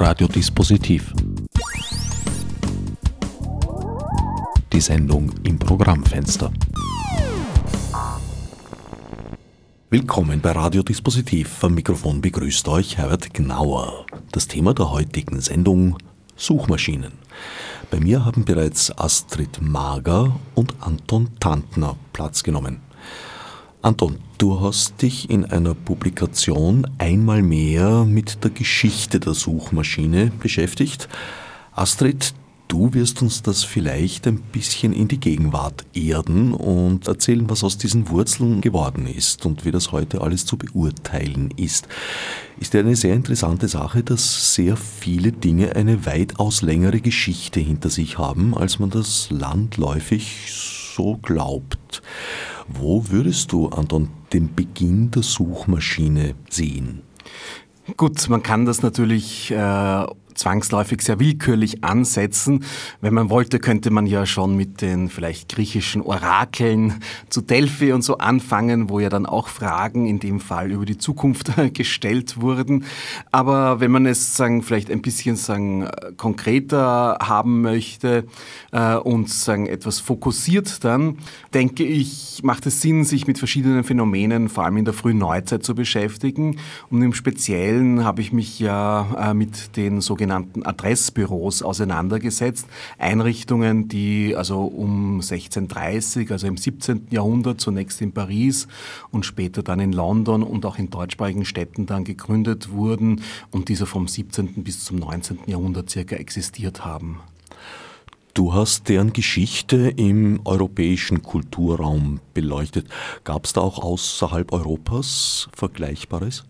Radiodispositiv. Die Sendung im Programmfenster. Willkommen bei Radiodispositiv. Am Mikrofon begrüßt euch Herbert Gnauer. Das Thema der heutigen Sendung Suchmaschinen. Bei mir haben bereits Astrid Mager und Anton Tantner Platz genommen. Anton, du hast dich in einer Publikation einmal mehr mit der Geschichte der Suchmaschine beschäftigt. Astrid, du wirst uns das vielleicht ein bisschen in die Gegenwart erden und erzählen, was aus diesen Wurzeln geworden ist und wie das heute alles zu beurteilen ist. Ist ja eine sehr interessante Sache, dass sehr viele Dinge eine weitaus längere Geschichte hinter sich haben, als man das landläufig so glaubt. Wo würdest du, Anton, den Beginn der Suchmaschine sehen? Gut, man kann das natürlich äh, zwangsläufig sehr willkürlich ansetzen. Wenn man wollte, könnte man ja schon mit den vielleicht griechischen Orakeln zu Delphi und so anfangen, wo ja dann auch Fragen in dem Fall über die Zukunft gestellt wurden. Aber wenn man es sagen, vielleicht ein bisschen sagen, konkreter haben möchte äh, und sagen, etwas fokussiert dann, denke ich, macht es Sinn, sich mit verschiedenen Phänomenen, vor allem in der frühen Neuzeit, zu beschäftigen. Und im Speziellen habe ich mich ja äh, mit den sogenannten sogenannten Adressbüros auseinandergesetzt. Einrichtungen, die also um 1630, also im 17. Jahrhundert zunächst in Paris und später dann in London und auch in deutschsprachigen Städten dann gegründet wurden und diese vom 17. bis zum 19. Jahrhundert circa existiert haben. Du hast deren Geschichte im europäischen Kulturraum beleuchtet. Gab es da auch außerhalb Europas Vergleichbares?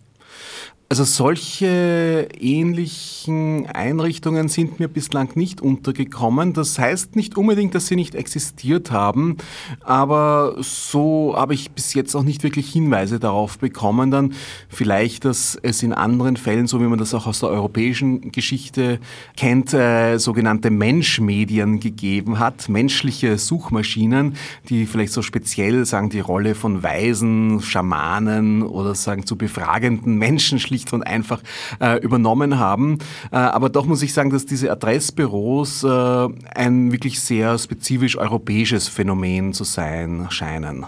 Also solche ähnlichen Einrichtungen sind mir bislang nicht untergekommen. Das heißt nicht unbedingt, dass sie nicht existiert haben, aber so habe ich bis jetzt auch nicht wirklich Hinweise darauf bekommen. Dann vielleicht, dass es in anderen Fällen, so wie man das auch aus der europäischen Geschichte kennt, äh, sogenannte Menschmedien gegeben hat, menschliche Suchmaschinen, die vielleicht so speziell sagen die Rolle von Weisen, Schamanen oder sagen zu befragenden Menschen schlicht schlicht und einfach äh, übernommen haben. Äh, aber doch muss ich sagen, dass diese Adressbüros äh, ein wirklich sehr spezifisch europäisches Phänomen zu sein scheinen.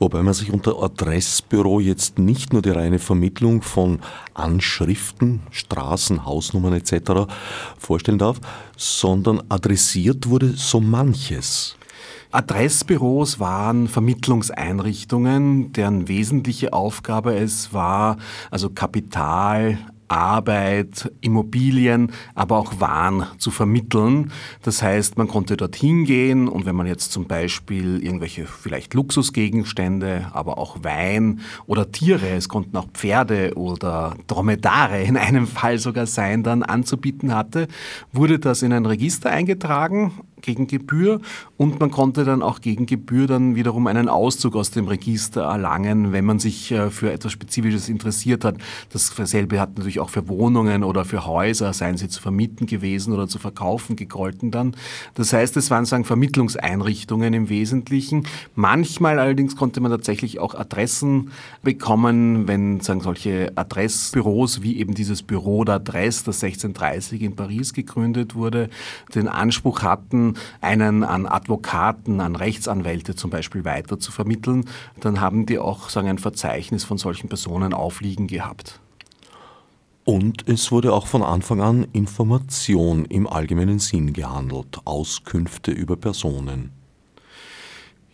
Wobei man sich unter Adressbüro jetzt nicht nur die reine Vermittlung von Anschriften, Straßen, Hausnummern etc. vorstellen darf, sondern adressiert wurde so manches. Adressbüros waren Vermittlungseinrichtungen, deren wesentliche Aufgabe es war, also Kapital, Arbeit, Immobilien, aber auch Waren zu vermitteln. Das heißt, man konnte dorthin gehen und wenn man jetzt zum Beispiel irgendwelche vielleicht Luxusgegenstände, aber auch Wein oder Tiere, es konnten auch Pferde oder Dromedare in einem Fall sogar sein, dann anzubieten hatte, wurde das in ein Register eingetragen gegen Gebühr und man konnte dann auch gegen Gebühr dann wiederum einen Auszug aus dem Register erlangen, wenn man sich äh, für etwas Spezifisches interessiert hat. Dasselbe hat natürlich auch für Wohnungen oder für Häuser, seien sie zu vermieten gewesen oder zu verkaufen, gegolten dann. Das heißt, es waren sagen Vermittlungseinrichtungen im Wesentlichen. Manchmal allerdings konnte man tatsächlich auch Adressen bekommen, wenn sagen solche Adressbüros wie eben dieses Büro d'Adresse, das 1630 in Paris gegründet wurde, den Anspruch hatten, einen an Advokaten, an Rechtsanwälte zum Beispiel weiter zu vermitteln, dann haben die auch sagen, ein Verzeichnis von solchen Personen aufliegen gehabt. Und es wurde auch von Anfang an Information im allgemeinen Sinn gehandelt, Auskünfte über Personen.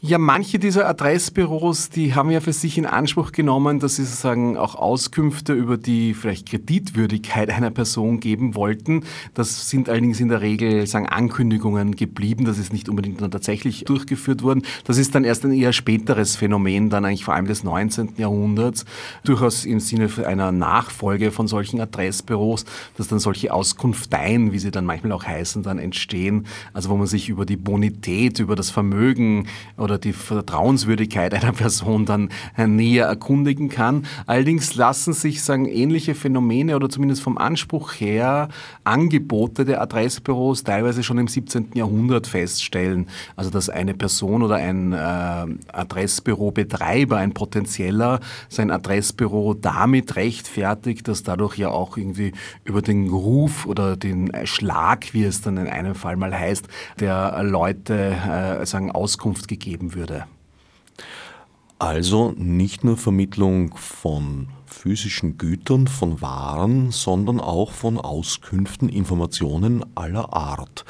Ja, manche dieser Adressbüros, die haben ja für sich in Anspruch genommen, dass sie sozusagen auch Auskünfte über die vielleicht Kreditwürdigkeit einer Person geben wollten. Das sind allerdings in der Regel sagen Ankündigungen geblieben. Das ist nicht unbedingt dann tatsächlich durchgeführt worden. Das ist dann erst ein eher späteres Phänomen, dann eigentlich vor allem des 19. Jahrhunderts, durchaus im Sinne einer Nachfolge von solchen Adressbüros, dass dann solche Auskunfteien, wie sie dann manchmal auch heißen, dann entstehen. Also wo man sich über die Bonität, über das Vermögen oder oder die Vertrauenswürdigkeit einer Person dann äh, näher erkundigen kann. Allerdings lassen sich sagen ähnliche Phänomene oder zumindest vom Anspruch her Angebote der Adressbüros teilweise schon im 17. Jahrhundert feststellen. Also dass eine Person oder ein äh, Adressbürobetreiber, ein potenzieller, sein Adressbüro damit rechtfertigt, dass dadurch ja auch irgendwie über den Ruf oder den Schlag, wie es dann in einem Fall mal heißt, der Leute äh, sagen Auskunft gegeben würde. Also nicht nur Vermittlung von physischen Gütern, von Waren, sondern auch von Auskünften, Informationen aller Art.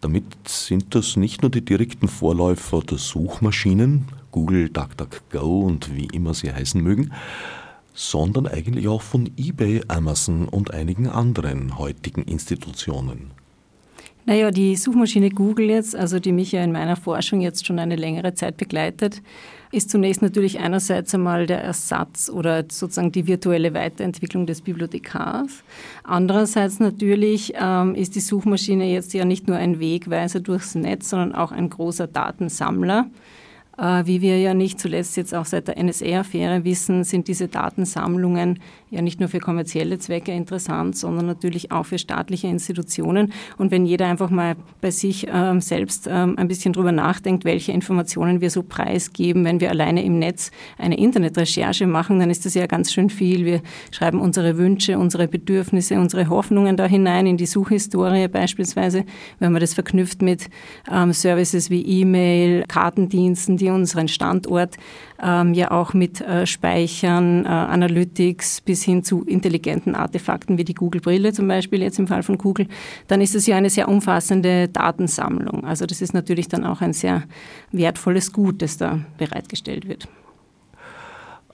Damit sind das nicht nur die direkten Vorläufer der Suchmaschinen, Google, DuckDuckGo und wie immer sie heißen mögen, sondern eigentlich auch von eBay, Amazon und einigen anderen heutigen Institutionen. Naja, die Suchmaschine Google jetzt, also die mich ja in meiner Forschung jetzt schon eine längere Zeit begleitet, ist zunächst natürlich einerseits einmal der Ersatz oder sozusagen die virtuelle Weiterentwicklung des Bibliothekars. Andererseits natürlich ähm, ist die Suchmaschine jetzt ja nicht nur ein Wegweiser durchs Netz, sondern auch ein großer Datensammler. Äh, wie wir ja nicht zuletzt jetzt auch seit der NSA-Affäre wissen, sind diese Datensammlungen ja nicht nur für kommerzielle Zwecke interessant, sondern natürlich auch für staatliche Institutionen. Und wenn jeder einfach mal bei sich ähm, selbst ähm, ein bisschen drüber nachdenkt, welche Informationen wir so preisgeben, wenn wir alleine im Netz eine Internetrecherche machen, dann ist das ja ganz schön viel. Wir schreiben unsere Wünsche, unsere Bedürfnisse, unsere Hoffnungen da hinein in die Suchhistorie beispielsweise, wenn man das verknüpft mit ähm, Services wie E-Mail, Kartendiensten, die unseren Standort ähm, ja auch mit äh, Speichern, äh, Analytics bis hin zu intelligenten Artefakten wie die Google-Brille zum Beispiel, jetzt im Fall von Google, dann ist es ja eine sehr umfassende Datensammlung. Also das ist natürlich dann auch ein sehr wertvolles Gut, das da bereitgestellt wird.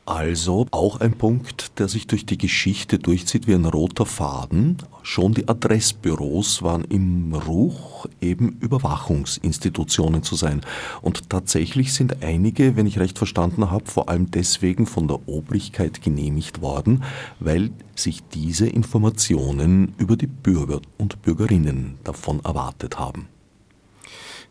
Also auch ein Punkt, der sich durch die Geschichte durchzieht wie ein roter Faden. Schon die Adressbüros waren im Ruch, eben Überwachungsinstitutionen zu sein. Und tatsächlich sind einige, wenn ich recht verstanden habe, vor allem deswegen von der Obrigkeit genehmigt worden, weil sich diese Informationen über die Bürger und Bürgerinnen davon erwartet haben.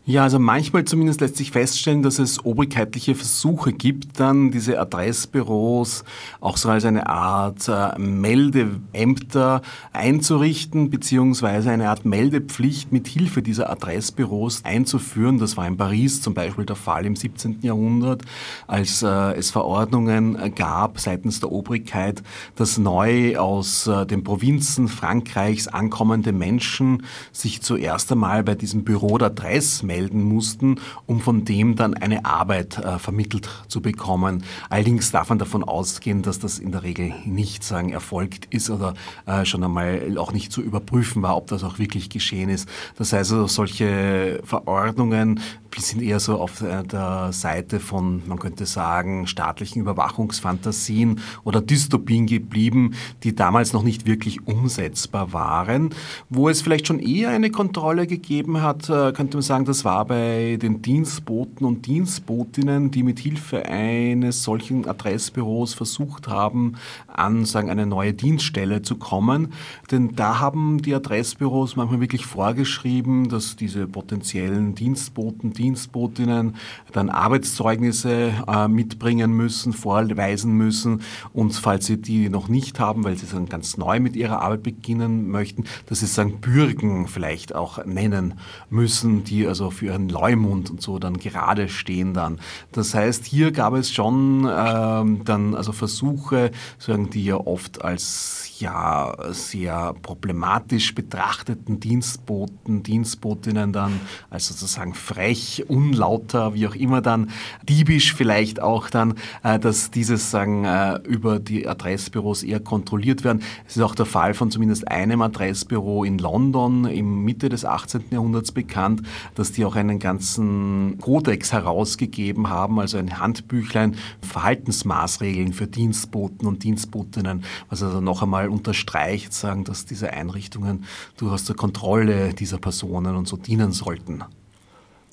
Ja, also manchmal zumindest lässt sich feststellen, dass es obrigkeitliche Versuche gibt, dann diese Adressbüros auch so als eine Art äh, Meldeämter einzurichten, beziehungsweise eine Art Meldepflicht mit Hilfe dieser Adressbüros einzuführen. Das war in Paris zum Beispiel der Fall im 17. Jahrhundert, als äh, es Verordnungen gab seitens der Obrigkeit, dass neu aus äh, den Provinzen Frankreichs ankommende Menschen sich zuerst einmal bei diesem Büro der Adresse melden mussten, um von dem dann eine Arbeit äh, vermittelt zu bekommen. Allerdings darf man davon ausgehen, dass das in der Regel nicht sagen erfolgt ist oder äh, schon einmal auch nicht zu überprüfen war, ob das auch wirklich geschehen ist. Das heißt also, solche Verordnungen sind eher so auf der Seite von, man könnte sagen, staatlichen Überwachungsfantasien oder Dystopien geblieben, die damals noch nicht wirklich umsetzbar waren. Wo es vielleicht schon eher eine Kontrolle gegeben hat, äh, könnte man sagen, das war bei den Dienstboten und Dienstbotinnen, die mit Hilfe eines solchen Adressbüros versucht haben, an sagen, eine neue Dienststelle zu kommen. Denn da haben die Adressbüros manchmal wirklich vorgeschrieben, dass diese potenziellen Dienstboten, Dienstbotinnen dann Arbeitszeugnisse äh, mitbringen müssen, vorweisen müssen und falls sie die noch nicht haben, weil sie dann ganz neu mit ihrer Arbeit beginnen möchten, dass sie sagen Bürgen vielleicht auch nennen müssen, die also für ihren Leumund und so dann gerade stehen dann. Das heißt, hier gab es schon ähm, dann also Versuche, sagen die ja oft als ja sehr problematisch betrachteten Dienstboten, Dienstbotinnen dann als sozusagen frech, unlauter, wie auch immer dann, diebisch vielleicht auch dann, äh, dass dieses sagen äh, über die Adressbüros eher kontrolliert werden. Es ist auch der Fall von zumindest einem Adressbüro in London im Mitte des 18. Jahrhunderts bekannt, dass die auch einen ganzen Kodex herausgegeben haben, also ein Handbüchlein, Verhaltensmaßregeln für Dienstboten und Dienstbotinnen, was also noch einmal mal unterstreicht, sagen, dass diese Einrichtungen durchaus zur Kontrolle dieser Personen und so dienen sollten.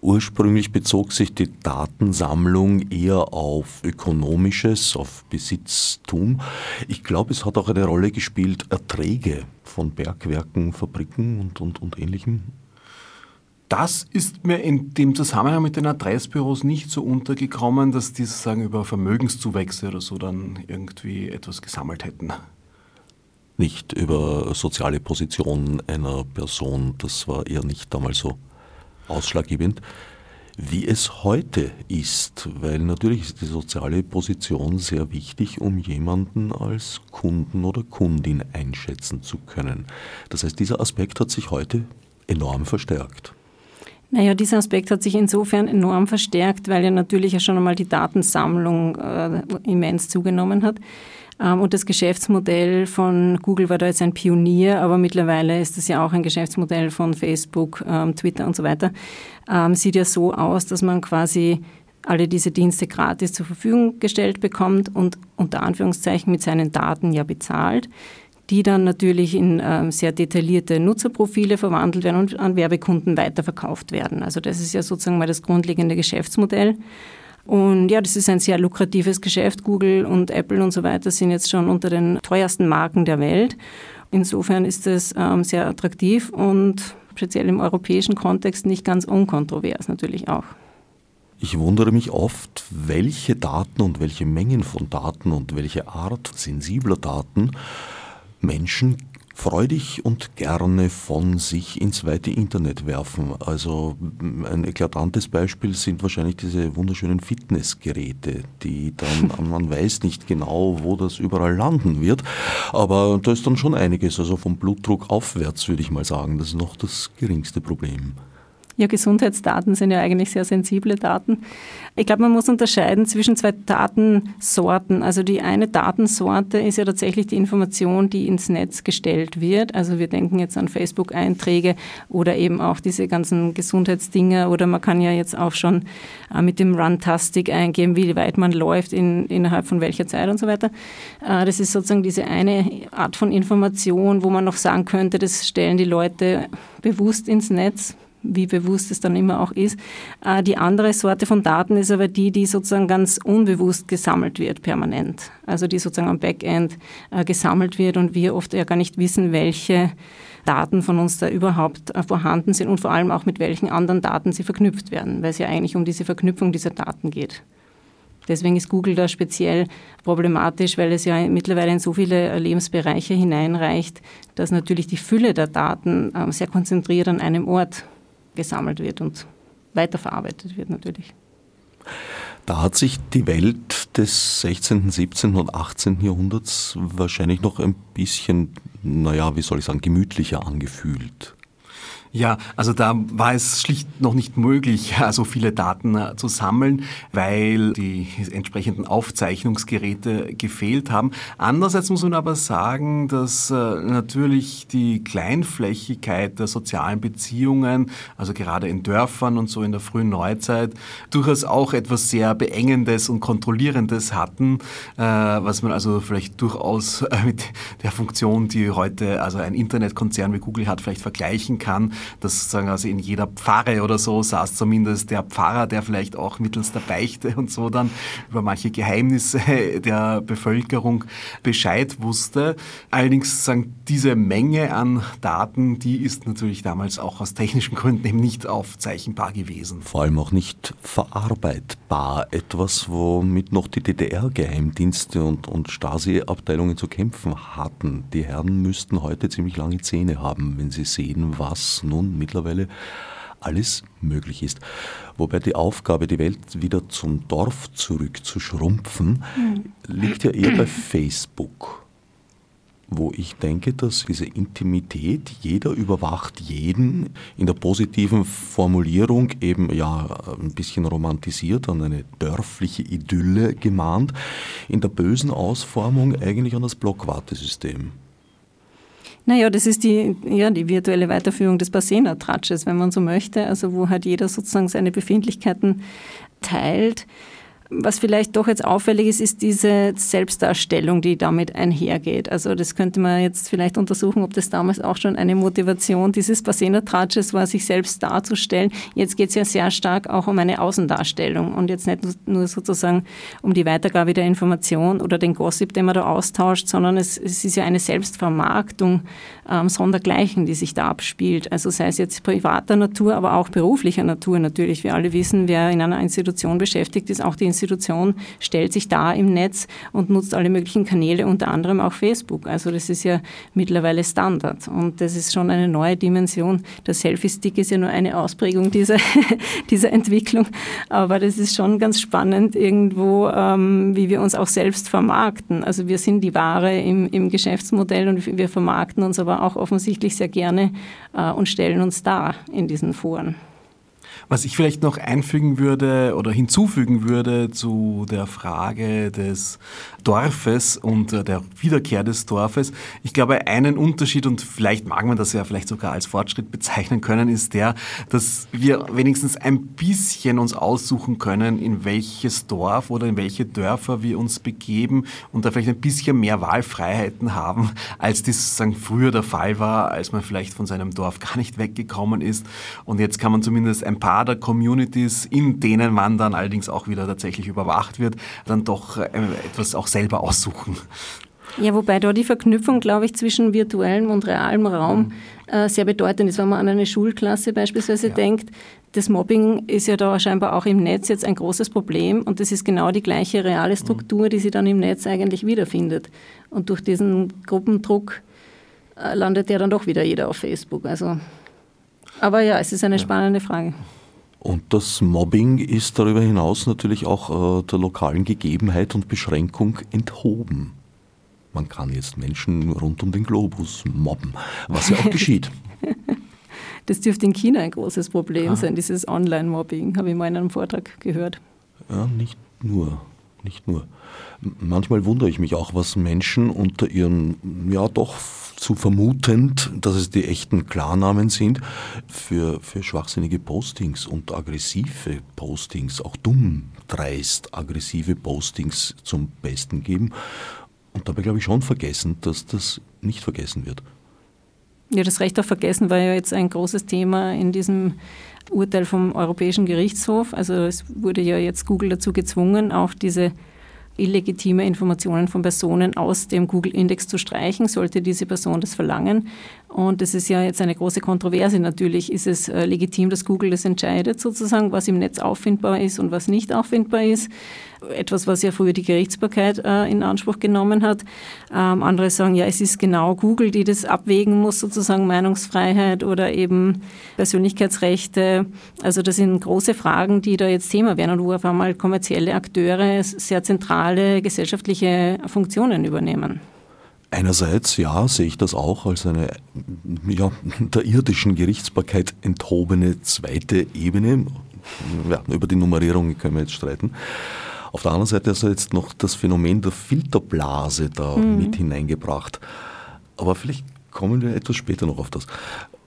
Ursprünglich bezog sich die Datensammlung eher auf ökonomisches, auf Besitztum. Ich glaube, es hat auch eine Rolle gespielt, Erträge von Bergwerken, Fabriken und, und, und ähnlichem. Das ist mir in dem Zusammenhang mit den Adressbüros nicht so untergekommen, dass die sozusagen über Vermögenszuwächse oder so dann irgendwie etwas gesammelt hätten. Nicht über soziale Position einer Person, das war eher nicht damals so ausschlaggebend wie es heute ist, weil natürlich ist die soziale Position sehr wichtig, um jemanden als Kunden oder Kundin einschätzen zu können. Das heißt, dieser Aspekt hat sich heute enorm verstärkt. Naja, dieser Aspekt hat sich insofern enorm verstärkt, weil ja natürlich ja schon einmal die Datensammlung äh, immens zugenommen hat. Ähm, und das Geschäftsmodell von Google war da jetzt ein Pionier, aber mittlerweile ist es ja auch ein Geschäftsmodell von Facebook, ähm, Twitter und so weiter. Ähm, sieht ja so aus, dass man quasi alle diese Dienste gratis zur Verfügung gestellt bekommt und unter Anführungszeichen mit seinen Daten ja bezahlt, die dann natürlich in sehr detaillierte Nutzerprofile verwandelt werden und an Werbekunden weiterverkauft werden. Also das ist ja sozusagen mal das grundlegende Geschäftsmodell. Und ja, das ist ein sehr lukratives Geschäft. Google und Apple und so weiter sind jetzt schon unter den teuersten Marken der Welt. Insofern ist es ähm, sehr attraktiv und speziell im europäischen Kontext nicht ganz unkontrovers natürlich auch. Ich wundere mich oft, welche Daten und welche Mengen von Daten und welche Art sensibler Daten Menschen freudig und gerne von sich ins weite Internet werfen. Also ein eklatantes Beispiel sind wahrscheinlich diese wunderschönen Fitnessgeräte, die dann, man weiß nicht genau, wo das überall landen wird, aber da ist dann schon einiges, also vom Blutdruck aufwärts würde ich mal sagen, das ist noch das geringste Problem. Ja, Gesundheitsdaten sind ja eigentlich sehr sensible Daten. Ich glaube, man muss unterscheiden zwischen zwei Datensorten. Also die eine Datensorte ist ja tatsächlich die Information, die ins Netz gestellt wird. Also wir denken jetzt an Facebook-Einträge oder eben auch diese ganzen Gesundheitsdinger oder man kann ja jetzt auch schon äh, mit dem Runtastic eingeben, wie weit man läuft, in, innerhalb von welcher Zeit und so weiter. Äh, das ist sozusagen diese eine Art von Information, wo man noch sagen könnte, das stellen die Leute bewusst ins Netz wie bewusst es dann immer auch ist. Äh, die andere Sorte von Daten ist aber die, die sozusagen ganz unbewusst gesammelt wird, permanent. Also die sozusagen am Backend äh, gesammelt wird und wir oft ja gar nicht wissen, welche Daten von uns da überhaupt äh, vorhanden sind und vor allem auch mit welchen anderen Daten sie verknüpft werden, weil es ja eigentlich um diese Verknüpfung dieser Daten geht. Deswegen ist Google da speziell problematisch, weil es ja mittlerweile in so viele Lebensbereiche hineinreicht, dass natürlich die Fülle der Daten sehr konzentriert an einem Ort gesammelt wird und weiterverarbeitet wird natürlich. Da hat sich die Welt des 16., 17. und 18. Jahrhunderts wahrscheinlich noch ein bisschen, naja, wie soll ich sagen, gemütlicher angefühlt. Ja, also da war es schlicht noch nicht möglich, so viele Daten äh, zu sammeln, weil die entsprechenden Aufzeichnungsgeräte gefehlt haben. Andererseits muss man aber sagen, dass äh, natürlich die Kleinflächigkeit der sozialen Beziehungen, also gerade in Dörfern und so in der frühen Neuzeit, durchaus auch etwas sehr Beengendes und Kontrollierendes hatten, äh, was man also vielleicht durchaus mit der Funktion, die heute also ein Internetkonzern wie Google hat, vielleicht vergleichen kann dass sagen also in jeder Pfarre oder so saß zumindest der Pfarrer, der vielleicht auch mittels der Beichte und so dann über manche Geheimnisse der Bevölkerung Bescheid wusste. Allerdings sagen diese Menge an Daten, die ist natürlich damals auch aus technischen Gründen eben nicht aufzeichnbar gewesen. Vor allem auch nicht verarbeitbar. Etwas, womit noch die DDR-Geheimdienste und, und Stasi-Abteilungen zu kämpfen hatten. Die Herren müssten heute ziemlich lange Zähne haben, wenn sie sehen, was nun mittlerweile alles möglich ist. Wobei die Aufgabe, die Welt wieder zum Dorf zurückzuschrumpfen, mhm. liegt ja eher bei Facebook, wo ich denke, dass diese Intimität, jeder überwacht jeden, in der positiven Formulierung eben ja ein bisschen romantisiert, an eine dörfliche Idylle gemahnt, in der bösen Ausformung eigentlich an das Blockwartesystem. Naja, das ist die, ja, die virtuelle Weiterführung des Basena-Tratsches, wenn man so möchte, also wo halt jeder sozusagen seine Befindlichkeiten teilt. Was vielleicht doch jetzt auffällig ist, ist diese Selbstdarstellung, die damit einhergeht. Also das könnte man jetzt vielleicht untersuchen, ob das damals auch schon eine Motivation dieses Basena-Tratsches war, sich selbst darzustellen. Jetzt geht es ja sehr stark auch um eine Außendarstellung und jetzt nicht nur sozusagen um die Weitergabe der Information oder den Gossip, den man da austauscht, sondern es, es ist ja eine Selbstvermarktung ähm, sondergleichen, die sich da abspielt. Also sei es jetzt privater Natur, aber auch beruflicher Natur natürlich. Wir alle wissen, wer in einer Institution beschäftigt ist, auch die Institution stellt sich da im Netz und nutzt alle möglichen Kanäle, unter anderem auch Facebook. Also das ist ja mittlerweile Standard und das ist schon eine neue Dimension. Der Selfie-Stick ist ja nur eine Ausprägung dieser, dieser Entwicklung, aber das ist schon ganz spannend irgendwo, ähm, wie wir uns auch selbst vermarkten. Also wir sind die Ware im, im Geschäftsmodell und wir vermarkten uns aber auch offensichtlich sehr gerne äh, und stellen uns dar in diesen Foren. Was ich vielleicht noch einfügen würde oder hinzufügen würde zu der Frage des Dorfes und äh, der Wiederkehr des Dorfes. Ich glaube, einen Unterschied, und vielleicht mag man das ja vielleicht sogar als Fortschritt bezeichnen können, ist der, dass wir wenigstens ein bisschen uns aussuchen können, in welches Dorf oder in welche Dörfer wir uns begeben und da vielleicht ein bisschen mehr Wahlfreiheiten haben, als das sagen, früher der Fall war, als man vielleicht von seinem Dorf gar nicht weggekommen ist. Und jetzt kann man zumindest ein paar der Communities, in denen man dann allerdings auch wieder tatsächlich überwacht wird, dann doch äh, etwas auch selber aussuchen. Ja, wobei da die Verknüpfung, glaube ich, zwischen virtuellem und realem Raum äh, sehr bedeutend ist. Wenn man an eine Schulklasse beispielsweise ja. denkt, das Mobbing ist ja da scheinbar auch im Netz jetzt ein großes Problem und das ist genau die gleiche reale Struktur, die sie dann im Netz eigentlich wiederfindet. Und durch diesen Gruppendruck äh, landet ja dann doch wieder jeder auf Facebook. Also, aber ja, es ist eine spannende Frage. Und das Mobbing ist darüber hinaus natürlich auch äh, der lokalen Gegebenheit und Beschränkung enthoben. Man kann jetzt Menschen rund um den Globus mobben, was ja auch geschieht. Das dürfte in China ein großes Problem ah. sein, dieses Online-Mobbing, habe ich mal in einem Vortrag gehört. Ja, nicht nur, nicht nur. Manchmal wundere ich mich auch, was Menschen unter ihren, ja doch zu vermutend, dass es die echten Klarnamen sind, für, für schwachsinnige Postings und aggressive Postings, auch dumm, dreist, aggressive Postings zum Besten geben. Und dabei glaube ich schon vergessen, dass das nicht vergessen wird. Ja, das Recht auf Vergessen war ja jetzt ein großes Thema in diesem Urteil vom Europäischen Gerichtshof. Also es wurde ja jetzt Google dazu gezwungen, auch diese illegitime Informationen von Personen aus dem Google-Index zu streichen, sollte diese Person das verlangen. Und das ist ja jetzt eine große Kontroverse. Natürlich ist es äh, legitim, dass Google das entscheidet, sozusagen, was im Netz auffindbar ist und was nicht auffindbar ist. Etwas, was ja früher die Gerichtsbarkeit äh, in Anspruch genommen hat. Ähm, andere sagen, ja, es ist genau Google, die das abwägen muss, sozusagen Meinungsfreiheit oder eben Persönlichkeitsrechte. Also das sind große Fragen, die da jetzt Thema werden und wo auf einmal kommerzielle Akteure sehr zentrale gesellschaftliche Funktionen übernehmen. Einerseits, ja, sehe ich das auch als eine ja, der irdischen Gerichtsbarkeit enthobene zweite Ebene. Ja, über die Nummerierung können wir jetzt streiten. Auf der anderen Seite ist jetzt noch das Phänomen der Filterblase da mhm. mit hineingebracht. Aber vielleicht kommen wir etwas später noch auf das.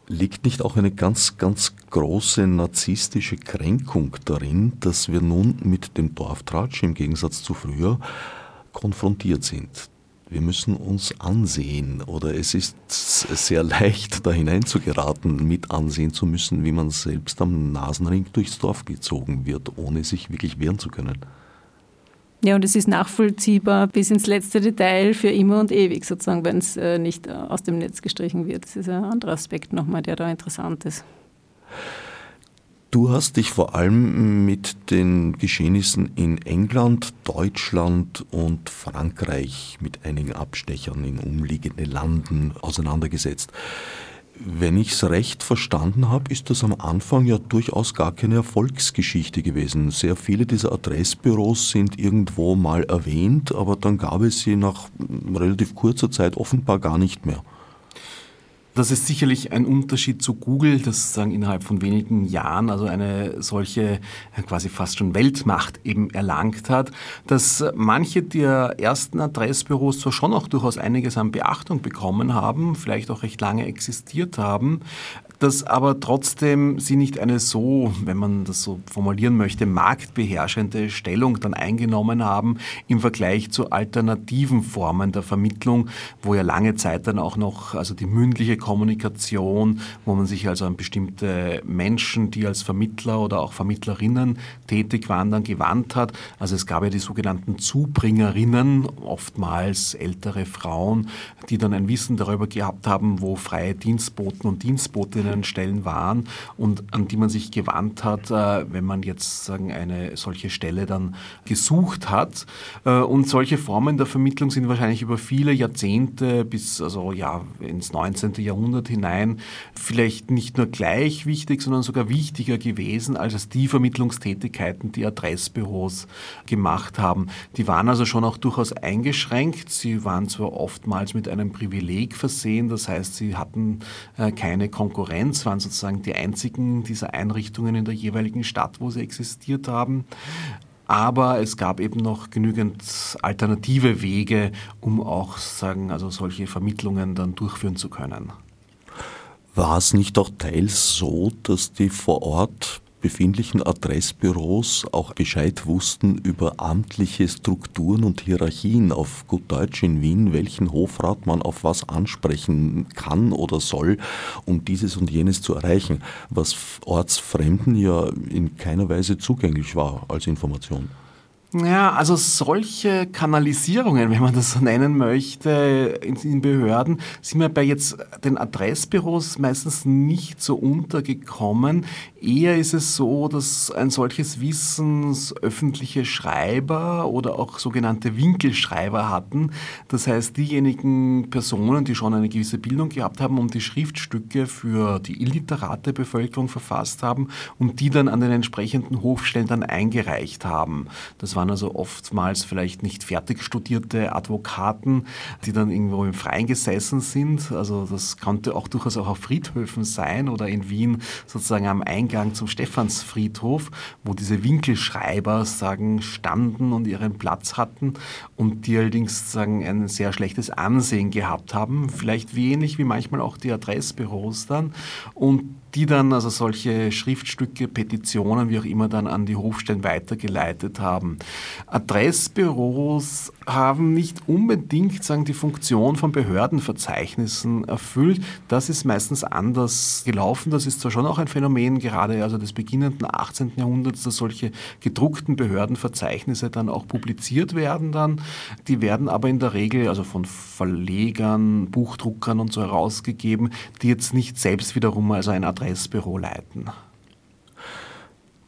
Liegt nicht auch eine ganz, ganz große narzisstische Kränkung darin, dass wir nun mit dem Dorftratsch im Gegensatz zu früher konfrontiert sind? wir müssen uns ansehen oder es ist sehr leicht da hineinzugeraten, mit ansehen zu müssen, wie man selbst am Nasenring durchs Dorf gezogen wird, ohne sich wirklich wehren zu können. Ja, und es ist nachvollziehbar bis ins letzte Detail für immer und ewig, sozusagen, wenn es äh, nicht aus dem Netz gestrichen wird. Das ist ein anderer Aspekt nochmal, der da interessant ist. Du hast dich vor allem mit den Geschehnissen in England, Deutschland und Frankreich mit einigen Abstechern in umliegende Landen auseinandergesetzt. Wenn ich es recht verstanden habe, ist das am Anfang ja durchaus gar keine Erfolgsgeschichte gewesen. Sehr viele dieser Adressbüros sind irgendwo mal erwähnt, aber dann gab es sie nach relativ kurzer Zeit offenbar gar nicht mehr. Das ist sicherlich ein Unterschied zu Google, das sagen innerhalb von wenigen Jahren also eine solche quasi fast schon Weltmacht eben erlangt hat, dass manche der ersten Adressbüros zwar schon auch durchaus einiges an Beachtung bekommen haben, vielleicht auch recht lange existiert haben, dass aber trotzdem sie nicht eine so, wenn man das so formulieren möchte, marktbeherrschende Stellung dann eingenommen haben im Vergleich zu alternativen Formen der Vermittlung, wo ja lange Zeit dann auch noch, also die mündliche Kommunikation, wo man sich also an bestimmte Menschen, die als Vermittler oder auch Vermittlerinnen tätig waren, dann gewandt hat. Also es gab ja die sogenannten Zubringerinnen, oftmals ältere Frauen, die dann ein Wissen darüber gehabt haben, wo freie Dienstboten und Dienstbotinnen Stellen waren und an die man sich gewandt hat, äh, wenn man jetzt sagen eine solche Stelle dann gesucht hat. Äh, und solche Formen der Vermittlung sind wahrscheinlich über viele Jahrzehnte bis also ja ins 19. Jahrhundert hinein vielleicht nicht nur gleich wichtig, sondern sogar wichtiger gewesen als die Vermittlungstätigkeiten, die Adressbüros gemacht haben. Die waren also schon auch durchaus eingeschränkt. Sie waren zwar oftmals mit einem Privileg versehen, das heißt, sie hatten äh, keine Konkurrenz, waren sozusagen die einzigen dieser Einrichtungen in der jeweiligen Stadt, wo sie existiert haben. Aber es gab eben noch genügend alternative Wege, um auch sagen, also solche Vermittlungen dann durchführen zu können. War es nicht auch teils so, dass die vor Ort befindlichen Adressbüros auch Bescheid wussten über amtliche Strukturen und Hierarchien auf gut Deutsch in Wien, welchen Hofrat man auf was ansprechen kann oder soll, um dieses und jenes zu erreichen, was Ortsfremden ja in keiner Weise zugänglich war als Information. Ja, also solche Kanalisierungen, wenn man das so nennen möchte, in Behörden, sind mir bei jetzt den Adressbüros meistens nicht so untergekommen. Eher ist es so, dass ein solches Wissen öffentliche Schreiber oder auch sogenannte Winkelschreiber hatten. Das heißt, diejenigen Personen, die schon eine gewisse Bildung gehabt haben und die Schriftstücke für die illiterate Bevölkerung verfasst haben und die dann an den entsprechenden Hofstellen dann eingereicht haben. Das waren also oftmals vielleicht nicht fertig studierte Advokaten, die dann irgendwo im Freien gesessen sind. Also das konnte auch durchaus auch auf Friedhöfen sein oder in Wien sozusagen am Eingang zum Stephansfriedhof, wo diese Winkelschreiber sagen standen und ihren Platz hatten und die allerdings sagen ein sehr schlechtes Ansehen gehabt haben, vielleicht ähnlich wie manchmal auch die Adressbüros dann und die dann also solche Schriftstücke, Petitionen, wie auch immer, dann an die Hofstellen weitergeleitet haben. Adressbüros haben nicht unbedingt sagen, die Funktion von Behördenverzeichnissen erfüllt. Das ist meistens anders gelaufen. Das ist zwar schon auch ein Phänomen gerade also des beginnenden 18. Jahrhunderts, dass solche gedruckten Behördenverzeichnisse dann auch publiziert werden dann. Die werden aber in der Regel also von Verlegern, Buchdruckern und so herausgegeben, die jetzt nicht selbst wiederum also ein Adress Pressbüro leiten.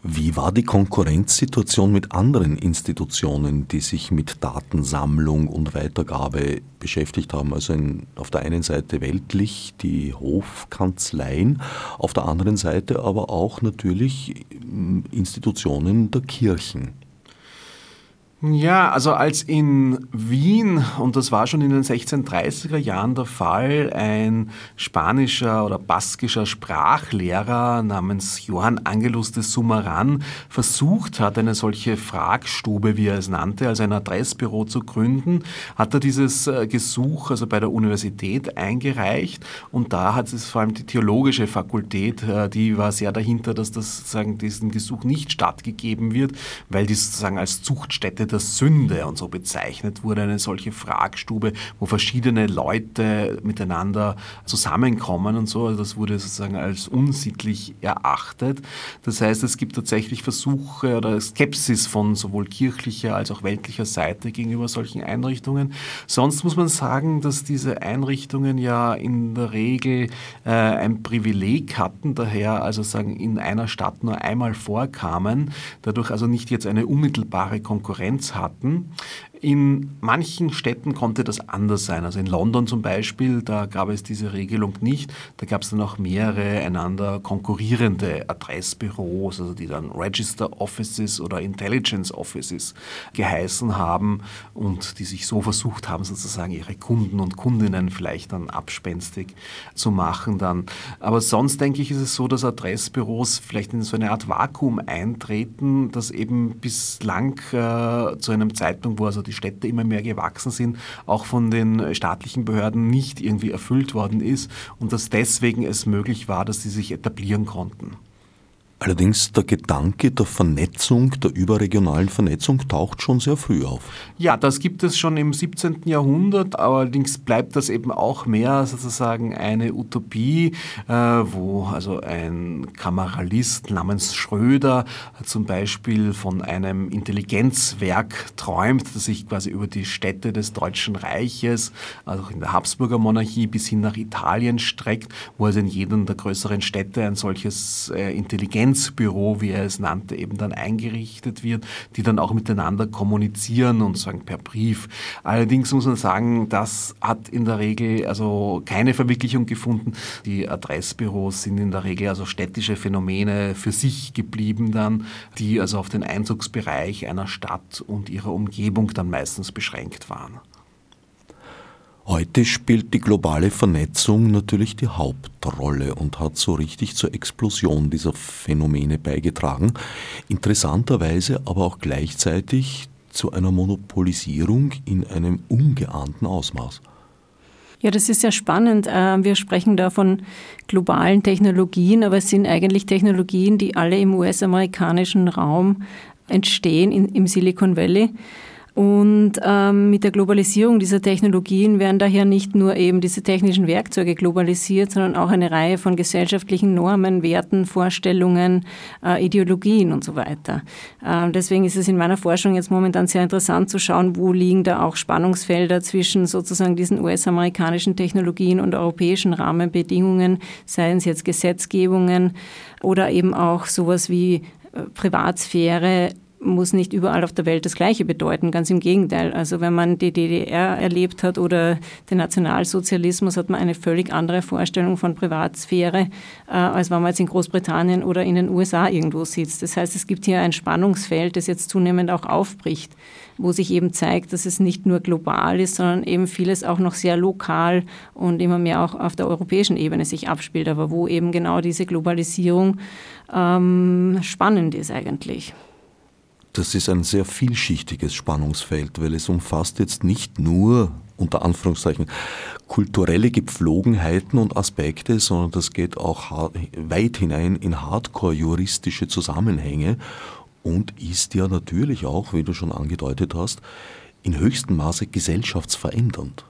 Wie war die Konkurrenzsituation mit anderen Institutionen, die sich mit Datensammlung und Weitergabe beschäftigt haben? Also in, auf der einen Seite weltlich die Hofkanzleien, auf der anderen Seite aber auch natürlich Institutionen der Kirchen. Ja, also als in Wien, und das war schon in den 1630er Jahren der Fall, ein spanischer oder baskischer Sprachlehrer namens Johann Angelus de Sumaran versucht hat, eine solche Fragstube, wie er es nannte, also ein Adressbüro zu gründen, hat er dieses äh, Gesuch also bei der Universität eingereicht und da hat es vor allem die theologische Fakultät, äh, die war sehr dahinter, dass das sozusagen diesem Gesuch nicht stattgegeben wird, weil die sozusagen als Zuchtstätte der Sünde und so bezeichnet wurde, eine solche Fragstube, wo verschiedene Leute miteinander zusammenkommen und so. Also das wurde sozusagen als unsittlich erachtet. Das heißt, es gibt tatsächlich Versuche oder Skepsis von sowohl kirchlicher als auch weltlicher Seite gegenüber solchen Einrichtungen. Sonst muss man sagen, dass diese Einrichtungen ja in der Regel äh, ein Privileg hatten, daher also sagen in einer Stadt nur einmal vorkamen, dadurch also nicht jetzt eine unmittelbare Konkurrenz Konkurrenz hatten. In manchen Städten konnte das anders sein. Also in London zum Beispiel, da gab es diese Regelung nicht. Da gab es dann auch mehrere einander konkurrierende Adressbüros, also die dann Register Offices oder Intelligence Offices geheißen haben und die sich so versucht haben, sozusagen ihre Kunden und Kundinnen vielleicht dann abspenstig zu machen dann. Aber sonst denke ich, ist es so, dass Adressbüros vielleicht in so eine Art Vakuum eintreten, das eben bislang äh, zu einem Zeitpunkt, wo also die Städte immer mehr gewachsen sind, auch von den staatlichen Behörden nicht irgendwie erfüllt worden ist und dass deswegen es möglich war, dass sie sich etablieren konnten. Allerdings der Gedanke der Vernetzung, der überregionalen Vernetzung taucht schon sehr früh auf. Ja, das gibt es schon im 17. Jahrhundert, allerdings bleibt das eben auch mehr sozusagen eine Utopie, äh, wo also ein Kameralist namens Schröder zum Beispiel von einem Intelligenzwerk träumt, das sich quasi über die Städte des Deutschen Reiches, also in der Habsburger Monarchie bis hin nach Italien streckt, wo also in jedem der größeren Städte ein solches äh, Intelligenzbüro, wie er es nannte, eben dann eingerichtet wird, die dann auch miteinander kommunizieren und sagen per Brief. Allerdings muss man sagen, das hat in der Regel also keine Verwirklichung gefunden. Die Adressbüros sind in der Regel also städtische Phänomene für sich geblieben dann, die also auf den Einzugsbereich einer Stadt und ihrer Umgebung dann meistens beschränkt waren. Heute spielt die globale Vernetzung natürlich die Hauptrolle und hat so richtig zur Explosion dieser Phänomene beigetragen. Interessanterweise aber auch gleichzeitig zu einer Monopolisierung in einem ungeahnten Ausmaß. Ja, das ist sehr spannend. Äh, wir sprechen da von globalen Technologien, aber es sind eigentlich Technologien, die alle im US-amerikanischen Raum entstehen, im Silicon Valley. Und ähm, mit der Globalisierung dieser Technologien werden daher nicht nur eben diese technischen Werkzeuge globalisiert, sondern auch eine Reihe von gesellschaftlichen Normen, Werten, Vorstellungen, äh, Ideologien und so weiter. Ähm, deswegen ist es in meiner Forschung jetzt momentan sehr interessant zu schauen, wo liegen da auch Spannungsfelder zwischen sozusagen diesen US-amerikanischen Technologien und europäischen Rahmenbedingungen, seien es jetzt Gesetzgebungen oder eben auch sowas wie äh, Privatsphäre, muss nicht überall auf der Welt das Gleiche bedeuten. Ganz im Gegenteil. Also wenn man die DDR erlebt hat oder den Nationalsozialismus, hat man eine völlig andere Vorstellung von Privatsphäre, äh, als wenn man jetzt in Großbritannien oder in den USA irgendwo sitzt. Das heißt, es gibt hier ein Spannungsfeld, das jetzt zunehmend auch aufbricht, wo sich eben zeigt, dass es nicht nur global ist, sondern eben vieles auch noch sehr lokal und immer mehr auch auf der europäischen Ebene sich abspielt, aber wo eben genau diese Globalisierung ähm, spannend ist eigentlich. Das ist ein sehr vielschichtiges Spannungsfeld, weil es umfasst jetzt nicht nur unter Anführungszeichen kulturelle Gepflogenheiten und Aspekte, sondern das geht auch weit hinein in hardcore-juristische Zusammenhänge und ist ja natürlich auch, wie du schon angedeutet hast, in höchstem Maße gesellschaftsverändernd.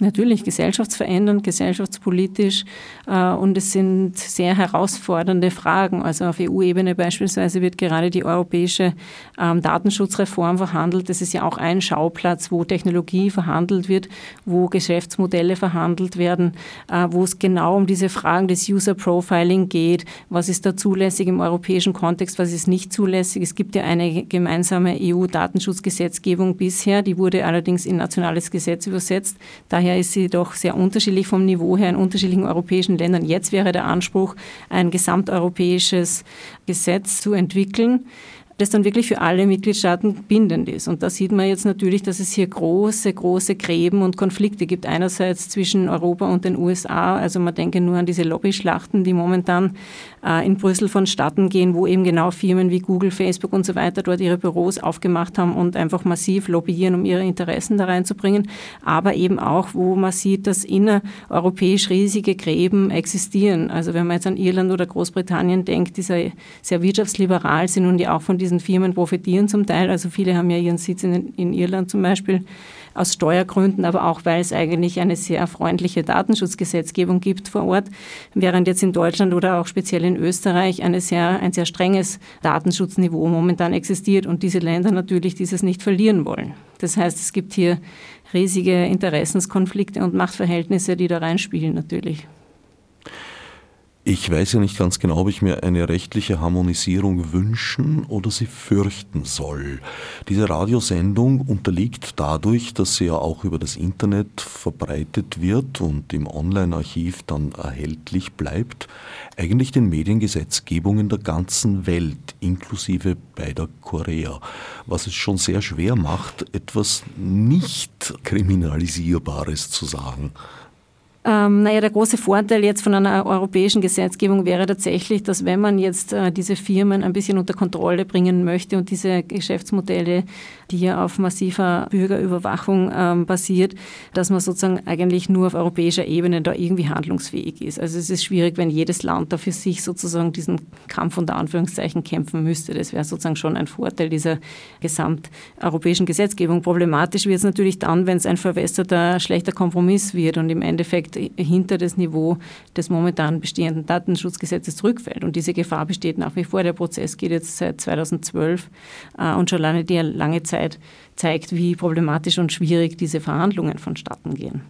Natürlich gesellschaftsverändernd, gesellschaftspolitisch äh, und es sind sehr herausfordernde Fragen. Also auf EU-Ebene beispielsweise wird gerade die europäische ähm, Datenschutzreform verhandelt. Das ist ja auch ein Schauplatz, wo Technologie verhandelt wird, wo Geschäftsmodelle verhandelt werden, äh, wo es genau um diese Fragen des User Profiling geht. Was ist da zulässig im europäischen Kontext, was ist nicht zulässig? Es gibt ja eine gemeinsame EU-Datenschutzgesetzgebung bisher, die wurde allerdings in nationales Gesetz übersetzt. Da Daher ist sie doch sehr unterschiedlich vom Niveau her in unterschiedlichen europäischen Ländern. Jetzt wäre der Anspruch, ein gesamteuropäisches Gesetz zu entwickeln das dann wirklich für alle Mitgliedstaaten bindend ist. Und da sieht man jetzt natürlich, dass es hier große, große Gräben und Konflikte gibt. Einerseits zwischen Europa und den USA, also man denke nur an diese Lobbyschlachten, die momentan äh, in Brüssel vonstatten gehen, wo eben genau Firmen wie Google, Facebook und so weiter dort ihre Büros aufgemacht haben und einfach massiv lobbyieren, um ihre Interessen da reinzubringen. Aber eben auch, wo man sieht, dass innereuropäisch riesige Gräben existieren. Also wenn man jetzt an Irland oder Großbritannien denkt, die sehr, wirtschaftsliberal sind und die auch von diesen Firmen profitieren zum Teil. Also viele haben ja ihren Sitz in, in Irland zum Beispiel aus Steuergründen, aber auch weil es eigentlich eine sehr freundliche Datenschutzgesetzgebung gibt vor Ort, während jetzt in Deutschland oder auch speziell in Österreich eine sehr, ein sehr strenges Datenschutzniveau momentan existiert und diese Länder natürlich dieses nicht verlieren wollen. Das heißt, es gibt hier riesige Interessenskonflikte und Machtverhältnisse, die da reinspielen natürlich. Ich weiß ja nicht ganz genau, ob ich mir eine rechtliche Harmonisierung wünschen oder sie fürchten soll. Diese Radiosendung unterliegt dadurch, dass sie ja auch über das Internet verbreitet wird und im Online-Archiv dann erhältlich bleibt, eigentlich den Mediengesetzgebungen der ganzen Welt, inklusive beider Korea, was es schon sehr schwer macht, etwas nicht Kriminalisierbares zu sagen. Ähm, naja, der große Vorteil jetzt von einer europäischen Gesetzgebung wäre tatsächlich, dass wenn man jetzt äh, diese Firmen ein bisschen unter Kontrolle bringen möchte und diese Geschäftsmodelle, die ja auf massiver Bürgerüberwachung ähm, basiert, dass man sozusagen eigentlich nur auf europäischer Ebene da irgendwie handlungsfähig ist. Also es ist schwierig, wenn jedes Land da für sich sozusagen diesen Kampf unter Anführungszeichen kämpfen müsste. Das wäre sozusagen schon ein Vorteil dieser gesamteuropäischen Gesetzgebung. Problematisch wird es natürlich dann, wenn es ein verwässerter, schlechter Kompromiss wird und im Endeffekt hinter das Niveau des momentan bestehenden Datenschutzgesetzes zurückfällt. Und diese Gefahr besteht nach wie vor. Der Prozess geht jetzt seit 2012 äh, und schon lange die lange Zeit zeigt, wie problematisch und schwierig diese Verhandlungen vonstatten gehen.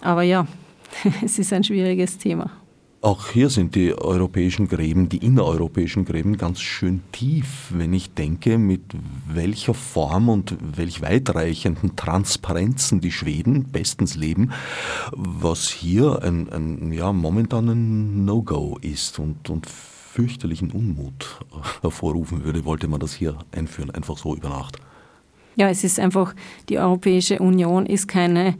Aber ja, es ist ein schwieriges Thema. Auch hier sind die europäischen Gräben, die innereuropäischen Gräben ganz schön tief, wenn ich denke, mit welcher Form und welch weitreichenden Transparenzen die Schweden bestens leben, was hier ein, ein ja, momentan ein No-Go ist und, und fürchterlichen Unmut hervorrufen würde, wollte man das hier einführen, einfach so über Nacht. Ja, es ist einfach, die Europäische Union ist keine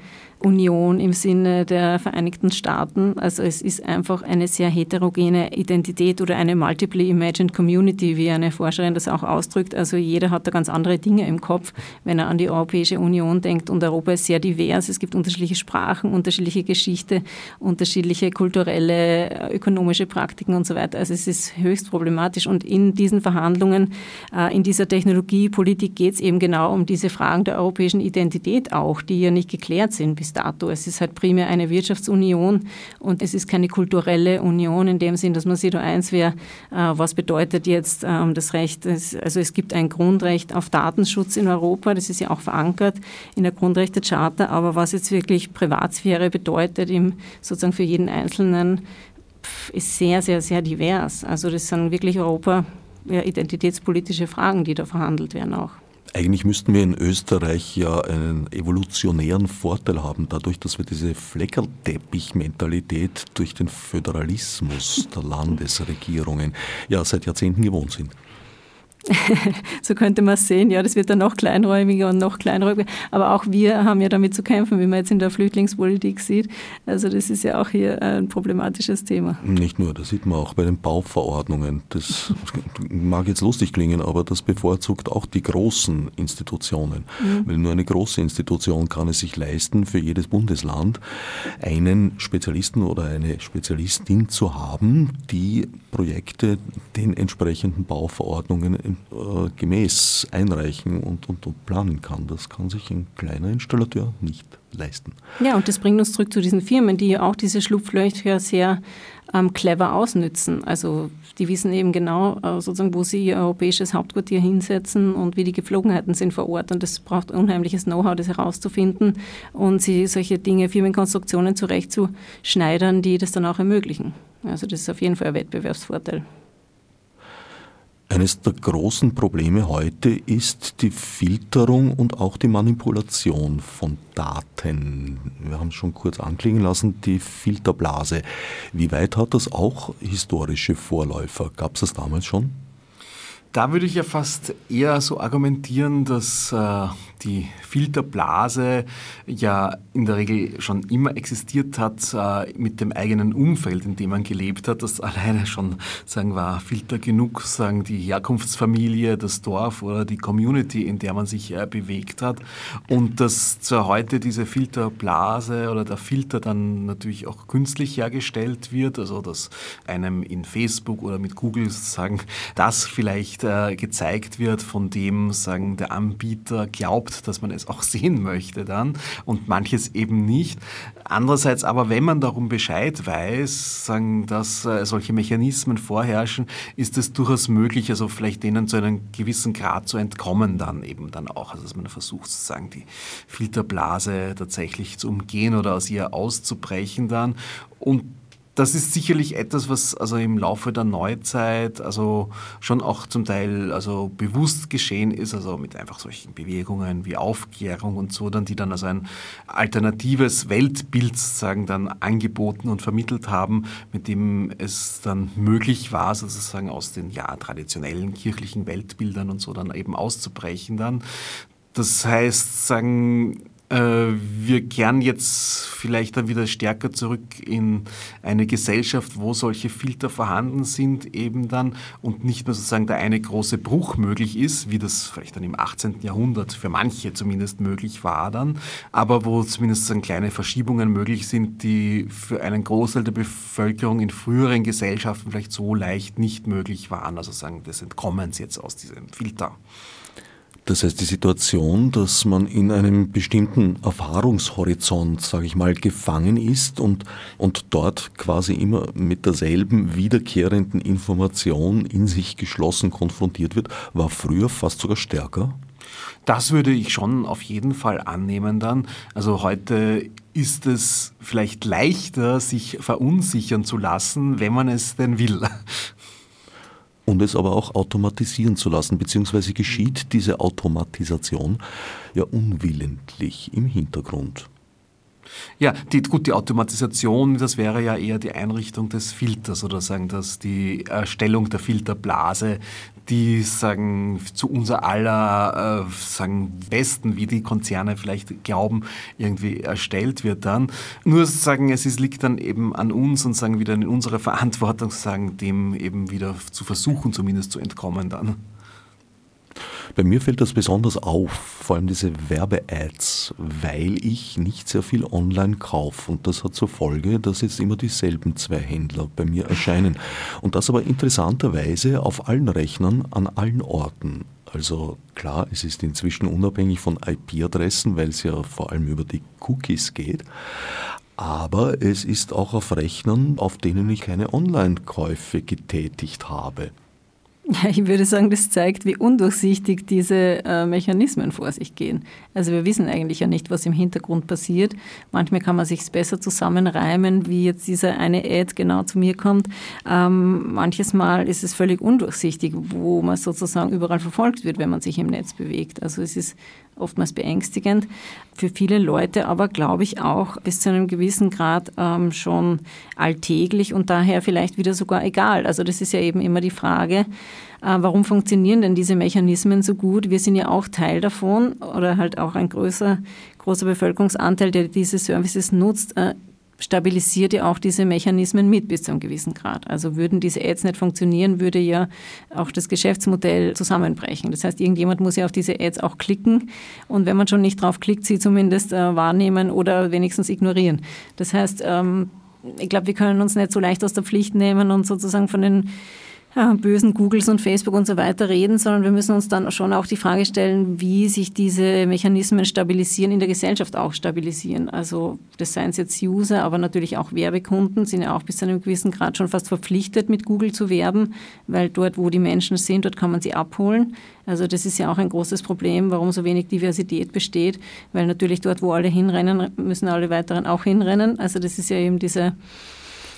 Union im Sinne der Vereinigten Staaten. Also es ist einfach eine sehr heterogene Identität oder eine multiply imagined community, wie eine Forscherin das auch ausdrückt. Also jeder hat da ganz andere Dinge im Kopf, wenn er an die Europäische Union denkt. Und Europa ist sehr divers. Es gibt unterschiedliche Sprachen, unterschiedliche Geschichte, unterschiedliche kulturelle, ökonomische Praktiken und so weiter. Also es ist höchst problematisch. Und in diesen Verhandlungen, äh, in dieser Technologiepolitik geht es eben genau um diese Fragen der europäischen Identität auch, die ja nicht geklärt sind bis dato. Es ist halt primär eine Wirtschaftsunion und es ist keine kulturelle Union in dem Sinn, dass man sich da eins wäre, äh, was bedeutet jetzt ähm, das Recht, also es gibt ein Grundrecht auf Datenschutz in Europa, das ist ja auch verankert in der Grundrechtecharta, aber was jetzt wirklich Privatsphäre bedeutet, im, sozusagen für jeden Einzelnen, ist sehr, sehr, sehr divers. Also das sind wirklich Europa ja, identitätspolitische Fragen, die da verhandelt werden auch. Eigentlich müssten wir in Österreich ja einen evolutionären Vorteil haben, dadurch, dass wir diese Fleckerteppich-Mentalität durch den Föderalismus der Landesregierungen ja seit Jahrzehnten gewohnt sind. so könnte man es sehen. Ja, das wird dann noch kleinräumiger und noch kleinräumiger. Aber auch wir haben ja damit zu kämpfen, wie man jetzt in der Flüchtlingspolitik sieht. Also das ist ja auch hier ein problematisches Thema. Nicht nur, das sieht man auch bei den Bauverordnungen. Das mag jetzt lustig klingen, aber das bevorzugt auch die großen Institutionen. Mhm. Weil nur eine große Institution kann es sich leisten, für jedes Bundesland einen Spezialisten oder eine Spezialistin zu haben, die Projekte den entsprechenden Bauverordnungen äh, gemäß einreichen und, und, und planen kann. Das kann sich ein kleiner Installateur nicht leisten. Ja, und das bringt uns zurück zu diesen Firmen, die auch diese Schlupflöcher sehr ähm, clever ausnützen. Also die wissen eben genau, äh, sozusagen, wo sie ihr europäisches Hauptquartier hinsetzen und wie die Geflogenheiten sind vor Ort. Und das braucht unheimliches Know-how, das herauszufinden und sie solche Dinge, Firmenkonstruktionen zurechtzuschneidern, die das dann auch ermöglichen. Also das ist auf jeden Fall ein Wettbewerbsvorteil. Eines der großen Probleme heute ist die Filterung und auch die Manipulation von Daten. Wir haben es schon kurz anklingen lassen, die Filterblase. Wie weit hat das auch historische Vorläufer? Gab es das damals schon? Da würde ich ja fast eher so argumentieren, dass äh, die Filterblase ja in der Regel schon immer existiert hat äh, mit dem eigenen Umfeld, in dem man gelebt hat. Das alleine schon sagen war Filter genug, sagen die Herkunftsfamilie, das Dorf oder die Community, in der man sich äh, bewegt hat. Und dass zwar heute diese Filterblase oder der Filter dann natürlich auch künstlich hergestellt wird, also dass einem in Facebook oder mit Google sagen, das vielleicht äh, gezeigt wird, von dem sagen der Anbieter glaubt, dass man es auch sehen möchte dann und manches eben nicht. Andererseits aber, wenn man darum Bescheid weiß, sagen, dass äh, solche Mechanismen vorherrschen, ist es durchaus möglich, also vielleicht denen zu einem gewissen Grad zu entkommen dann eben dann auch. Also dass man versucht sozusagen die Filterblase tatsächlich zu umgehen oder aus ihr auszubrechen dann und das ist sicherlich etwas, was also im Laufe der Neuzeit also schon auch zum Teil also bewusst geschehen ist, also mit einfach solchen Bewegungen wie Aufklärung und so, dann die dann also ein alternatives Weltbild sozusagen dann angeboten und vermittelt haben, mit dem es dann möglich war, sozusagen aus den ja traditionellen kirchlichen Weltbildern und so dann eben auszubrechen dann. Das heißt, sagen wir kehren jetzt vielleicht dann wieder stärker zurück in eine Gesellschaft, wo solche Filter vorhanden sind eben dann und nicht mehr sozusagen der eine große Bruch möglich ist, wie das vielleicht dann im 18. Jahrhundert für manche zumindest möglich war dann, aber wo zumindest dann kleine Verschiebungen möglich sind, die für einen Großteil der Bevölkerung in früheren Gesellschaften vielleicht so leicht nicht möglich waren, also sagen des Entkommens jetzt aus diesem Filter. Das heißt, die Situation, dass man in einem bestimmten Erfahrungshorizont, sage ich mal, gefangen ist und, und dort quasi immer mit derselben wiederkehrenden Information in sich geschlossen konfrontiert wird, war früher fast sogar stärker? Das würde ich schon auf jeden Fall annehmen dann. Also heute ist es vielleicht leichter, sich verunsichern zu lassen, wenn man es denn will und es aber auch automatisieren zu lassen, beziehungsweise geschieht diese Automatisation ja unwillentlich im Hintergrund. Ja, die, gut, die Automatisation, das wäre ja eher die Einrichtung des Filters oder sagen, dass die Erstellung der Filterblase, die sagen zu unser aller äh, sagen besten, wie die Konzerne vielleicht glauben, irgendwie erstellt wird dann. Nur sagen, es ist, liegt dann eben an uns und sagen wieder in unserer Verantwortung, sagen dem eben wieder zu versuchen, zumindest zu entkommen dann. Bei mir fällt das besonders auf, vor allem diese Werbe-Ads, weil ich nicht sehr viel online kaufe. Und das hat zur Folge, dass jetzt immer dieselben zwei Händler bei mir erscheinen. Und das aber interessanterweise auf allen Rechnern an allen Orten. Also klar, es ist inzwischen unabhängig von IP-Adressen, weil es ja vor allem über die Cookies geht. Aber es ist auch auf Rechnern, auf denen ich keine Online-Käufe getätigt habe. Ja, ich würde sagen, das zeigt, wie undurchsichtig diese äh, Mechanismen vor sich gehen. Also wir wissen eigentlich ja nicht, was im Hintergrund passiert. Manchmal kann man sich besser zusammenreimen, wie jetzt dieser eine Ad genau zu mir kommt. Ähm, manches Mal ist es völlig undurchsichtig, wo man sozusagen überall verfolgt wird, wenn man sich im Netz bewegt. Also es ist oftmals beängstigend. Für viele Leute aber, glaube ich, auch bis zu einem gewissen Grad ähm, schon alltäglich und daher vielleicht wieder sogar egal. Also das ist ja eben immer die Frage, äh, warum funktionieren denn diese Mechanismen so gut? Wir sind ja auch Teil davon oder halt auch ein größer, großer Bevölkerungsanteil, der diese Services nutzt. Äh, stabilisiert ja auch diese Mechanismen mit bis zu einem gewissen Grad. Also würden diese Ads nicht funktionieren, würde ja auch das Geschäftsmodell zusammenbrechen. Das heißt, irgendjemand muss ja auf diese Ads auch klicken und wenn man schon nicht drauf klickt, sie zumindest äh, wahrnehmen oder wenigstens ignorieren. Das heißt, ähm, ich glaube, wir können uns nicht so leicht aus der Pflicht nehmen und sozusagen von den ja, bösen Googles und Facebook und so weiter reden, sondern wir müssen uns dann schon auch die Frage stellen, wie sich diese Mechanismen stabilisieren, in der Gesellschaft auch stabilisieren. Also das seien es jetzt User, aber natürlich auch Werbekunden sind ja auch bis zu einem gewissen Grad schon fast verpflichtet, mit Google zu werben, weil dort, wo die Menschen sind, dort kann man sie abholen. Also das ist ja auch ein großes Problem, warum so wenig Diversität besteht, weil natürlich dort, wo alle hinrennen, müssen alle weiteren auch hinrennen. Also das ist ja eben diese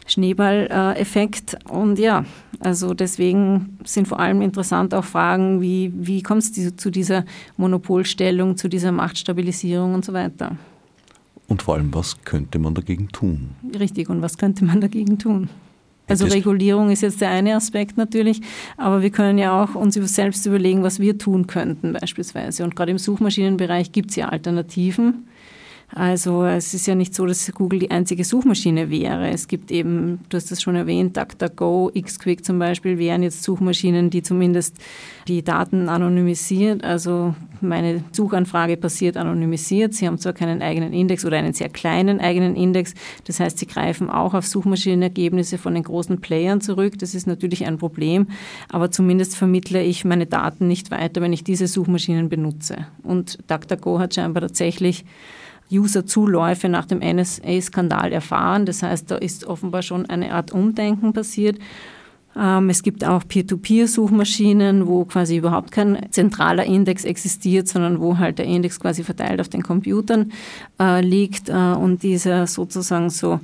Schneeball-Effekt. Und ja, also deswegen sind vor allem interessant auch Fragen, wie, wie kommt es zu dieser Monopolstellung, zu dieser Machtstabilisierung und so weiter. Und vor allem, was könnte man dagegen tun? Richtig, und was könnte man dagegen tun? Also Regulierung ist jetzt der eine Aspekt natürlich, aber wir können ja auch uns selbst überlegen, was wir tun könnten beispielsweise. Und gerade im Suchmaschinenbereich gibt es ja Alternativen. Also es ist ja nicht so, dass Google die einzige Suchmaschine wäre. Es gibt eben, du hast das schon erwähnt, DuckDuckGo, XQuick zum Beispiel wären jetzt Suchmaschinen, die zumindest die Daten anonymisiert. Also meine Suchanfrage passiert anonymisiert. Sie haben zwar keinen eigenen Index oder einen sehr kleinen eigenen Index. Das heißt, sie greifen auch auf Suchmaschinenergebnisse von den großen Playern zurück. Das ist natürlich ein Problem. Aber zumindest vermittle ich meine Daten nicht weiter, wenn ich diese Suchmaschinen benutze. Und DuckDuckGo hat scheinbar tatsächlich User-Zuläufe nach dem NSA-Skandal erfahren. Das heißt, da ist offenbar schon eine Art Umdenken passiert. Ähm, es gibt auch Peer-to-Peer-Suchmaschinen, wo quasi überhaupt kein zentraler Index existiert, sondern wo halt der Index quasi verteilt auf den Computern äh, liegt äh, und dieser sozusagen so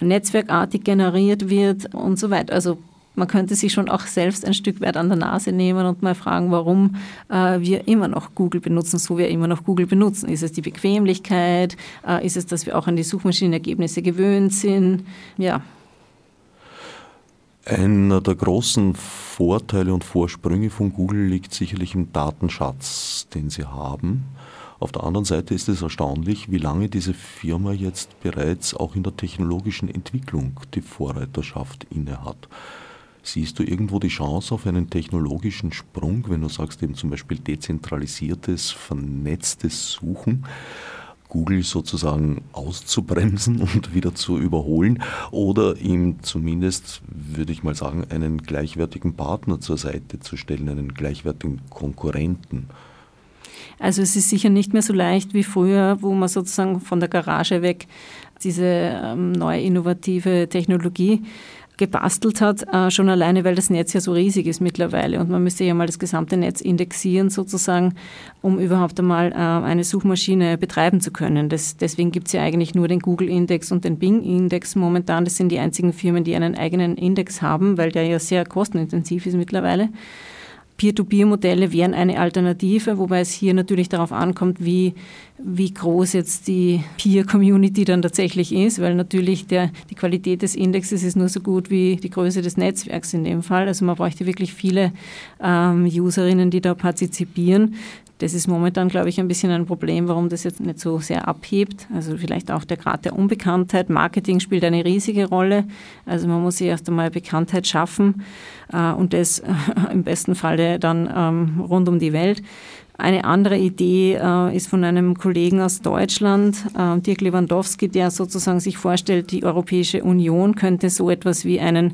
netzwerkartig generiert wird und so weiter. Also man könnte sich schon auch selbst ein Stück weit an der Nase nehmen und mal fragen, warum äh, wir immer noch Google benutzen, so wir immer noch Google benutzen. Ist es die Bequemlichkeit? Äh, ist es, dass wir auch an die Suchmaschinenergebnisse gewöhnt sind? Ja. Einer der großen Vorteile und Vorsprünge von Google liegt sicherlich im Datenschatz, den sie haben. Auf der anderen Seite ist es erstaunlich, wie lange diese Firma jetzt bereits auch in der technologischen Entwicklung die Vorreiterschaft innehat. Siehst du irgendwo die Chance auf einen technologischen Sprung, wenn du sagst eben zum Beispiel dezentralisiertes, vernetztes Suchen? Google sozusagen auszubremsen und wieder zu überholen oder ihm zumindest, würde ich mal sagen, einen gleichwertigen Partner zur Seite zu stellen, einen gleichwertigen Konkurrenten. Also es ist sicher nicht mehr so leicht wie früher, wo man sozusagen von der Garage weg diese ähm, neue innovative Technologie gebastelt hat, äh, schon alleine, weil das Netz ja so riesig ist mittlerweile und man müsste ja mal das gesamte Netz indexieren sozusagen, um überhaupt einmal äh, eine Suchmaschine betreiben zu können. Das, deswegen gibt es ja eigentlich nur den Google-Index und den Bing-Index momentan. Das sind die einzigen Firmen, die einen eigenen Index haben, weil der ja sehr kostenintensiv ist mittlerweile. Peer-to-Peer-Modelle wären eine Alternative, wobei es hier natürlich darauf ankommt, wie, wie groß jetzt die Peer-Community dann tatsächlich ist, weil natürlich der, die Qualität des Indexes ist nur so gut wie die Größe des Netzwerks in dem Fall. Also man bräuchte wirklich viele ähm, Userinnen, die da partizipieren. Das ist momentan, glaube ich, ein bisschen ein Problem, warum das jetzt nicht so sehr abhebt. Also vielleicht auch der Grad der Unbekanntheit. Marketing spielt eine riesige Rolle. Also man muss sich erst einmal Bekanntheit schaffen äh, und das äh, im besten Falle dann ähm, rund um die Welt. Eine andere Idee äh, ist von einem Kollegen aus Deutschland, äh, Dirk Lewandowski, der sozusagen sich vorstellt, die Europäische Union könnte so etwas wie einen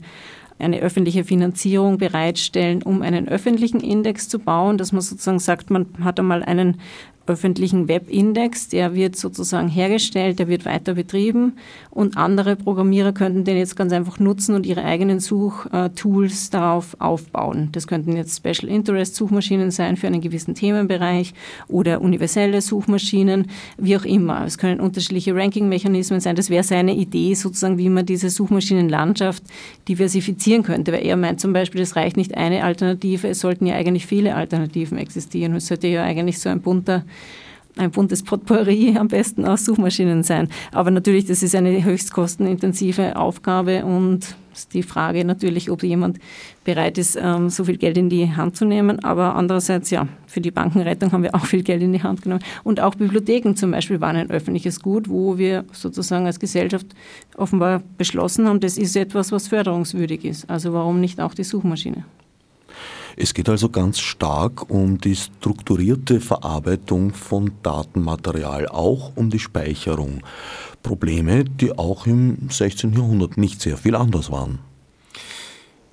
eine öffentliche Finanzierung bereitstellen, um einen öffentlichen Index zu bauen, dass man sozusagen sagt, man hat einmal einen öffentlichen Webindex, der wird sozusagen hergestellt, der wird weiter betrieben und andere Programmierer könnten den jetzt ganz einfach nutzen und ihre eigenen Suchtools darauf aufbauen. Das könnten jetzt Special Interest Suchmaschinen sein für einen gewissen Themenbereich oder universelle Suchmaschinen, wie auch immer. Es können unterschiedliche Ranking-Mechanismen sein. Das wäre seine Idee sozusagen, wie man diese Suchmaschinenlandschaft diversifizieren könnte, weil er meint zum Beispiel, es reicht nicht eine Alternative, es sollten ja eigentlich viele Alternativen existieren. Es sollte ja eigentlich so ein bunter ein buntes Potpourri am besten aus Suchmaschinen sein. Aber natürlich, das ist eine höchst kostenintensive Aufgabe und die Frage natürlich, ob jemand bereit ist, ähm, so viel Geld in die Hand zu nehmen. Aber andererseits, ja, für die Bankenrettung haben wir auch viel Geld in die Hand genommen. Und auch Bibliotheken zum Beispiel waren ein öffentliches Gut, wo wir sozusagen als Gesellschaft offenbar beschlossen haben, das ist etwas, was förderungswürdig ist. Also warum nicht auch die Suchmaschine? Es geht also ganz stark um die strukturierte Verarbeitung von Datenmaterial, auch um die Speicherung. Probleme, die auch im 16. Jahrhundert nicht sehr viel anders waren.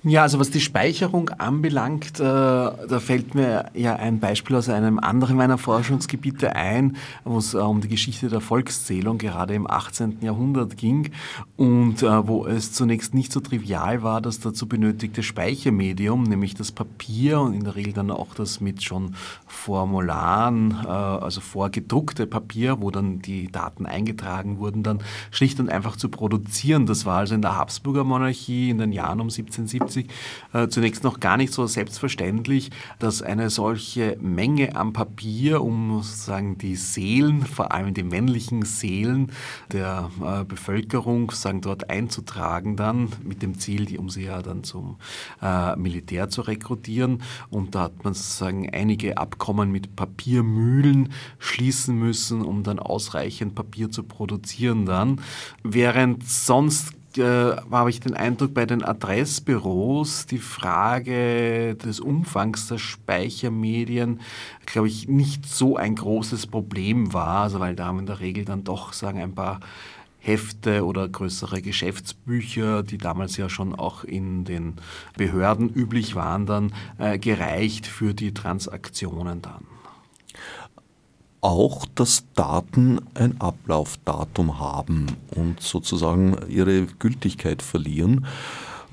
Ja, also was die Speicherung anbelangt, äh, da fällt mir ja ein Beispiel aus einem anderen meiner Forschungsgebiete ein, wo es äh, um die Geschichte der Volkszählung gerade im 18. Jahrhundert ging und äh, wo es zunächst nicht so trivial war, das dazu benötigte Speichermedium, nämlich das Papier und in der Regel dann auch das mit schon Formularen, also vorgedruckte Papier, wo dann die Daten eingetragen wurden, dann schlicht und einfach zu produzieren. Das war also in der Habsburger Monarchie in den Jahren um 1770 1970 äh, zunächst noch gar nicht so selbstverständlich, dass eine solche Menge an Papier, um sozusagen die Seelen, vor allem die männlichen Seelen der äh, Bevölkerung, sagen dort einzutragen, dann mit dem Ziel, die, um sie ja dann zum äh, Militär zu rekrutieren. Und da hat man sozusagen einige Abkommen mit Papiermühlen schließen müssen, um dann ausreichend Papier zu produzieren dann. Während sonst äh, habe ich den Eindruck, bei den Adressbüros die Frage des Umfangs der Speichermedien, glaube ich, nicht so ein großes Problem war, also weil da haben in der Regel dann doch sagen ein paar Hefte oder größere Geschäftsbücher, die damals ja schon auch in den Behörden üblich waren, dann äh, gereicht für die Transaktionen dann auch, dass Daten ein Ablaufdatum haben und sozusagen ihre Gültigkeit verlieren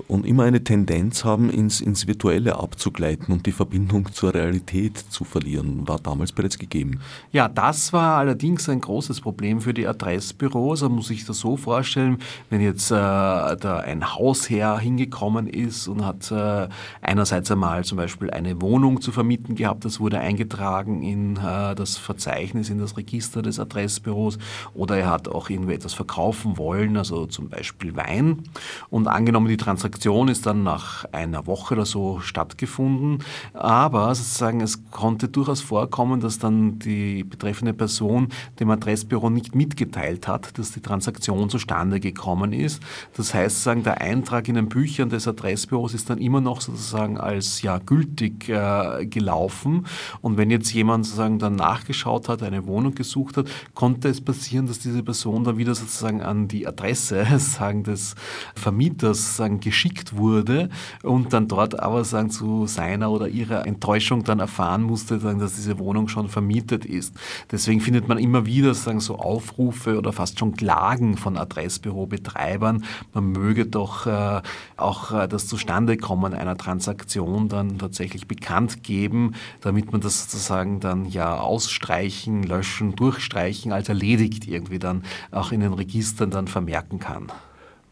und immer eine Tendenz haben, ins, ins Virtuelle abzugleiten und die Verbindung zur Realität zu verlieren, war damals bereits gegeben. Ja, das war allerdings ein großes Problem für die Adressbüros. Da muss ich das so vorstellen, wenn jetzt äh, da ein Hausherr hingekommen ist und hat äh, einerseits einmal zum Beispiel eine Wohnung zu vermieten gehabt, das wurde eingetragen in äh, das Verzeichnis, in das Register des Adressbüros, oder er hat auch irgendwie etwas verkaufen wollen, also zum Beispiel Wein. Und angenommen, die Transaktion Transaktion ist dann nach einer Woche oder so stattgefunden, aber sozusagen es konnte durchaus vorkommen, dass dann die betreffende Person dem Adressbüro nicht mitgeteilt hat, dass die Transaktion zustande gekommen ist. Das heißt, sozusagen der Eintrag in den Büchern des Adressbüros ist dann immer noch sozusagen als ja gültig äh, gelaufen und wenn jetzt jemand sozusagen dann nachgeschaut hat, eine Wohnung gesucht hat, konnte es passieren, dass diese Person dann wieder sozusagen an die Adresse sagen des Vermieters sagen, geschickt wurde und dann dort aber sagen zu seiner oder ihrer Enttäuschung dann erfahren musste, sagen, dass diese Wohnung schon vermietet ist. Deswegen findet man immer wieder sagen so Aufrufe oder fast schon Klagen von Adressbürobetreibern, man möge doch äh, auch äh, das Zustandekommen einer Transaktion dann tatsächlich bekannt geben, damit man das sozusagen dann ja ausstreichen, löschen, durchstreichen als erledigt irgendwie dann auch in den Registern dann vermerken kann.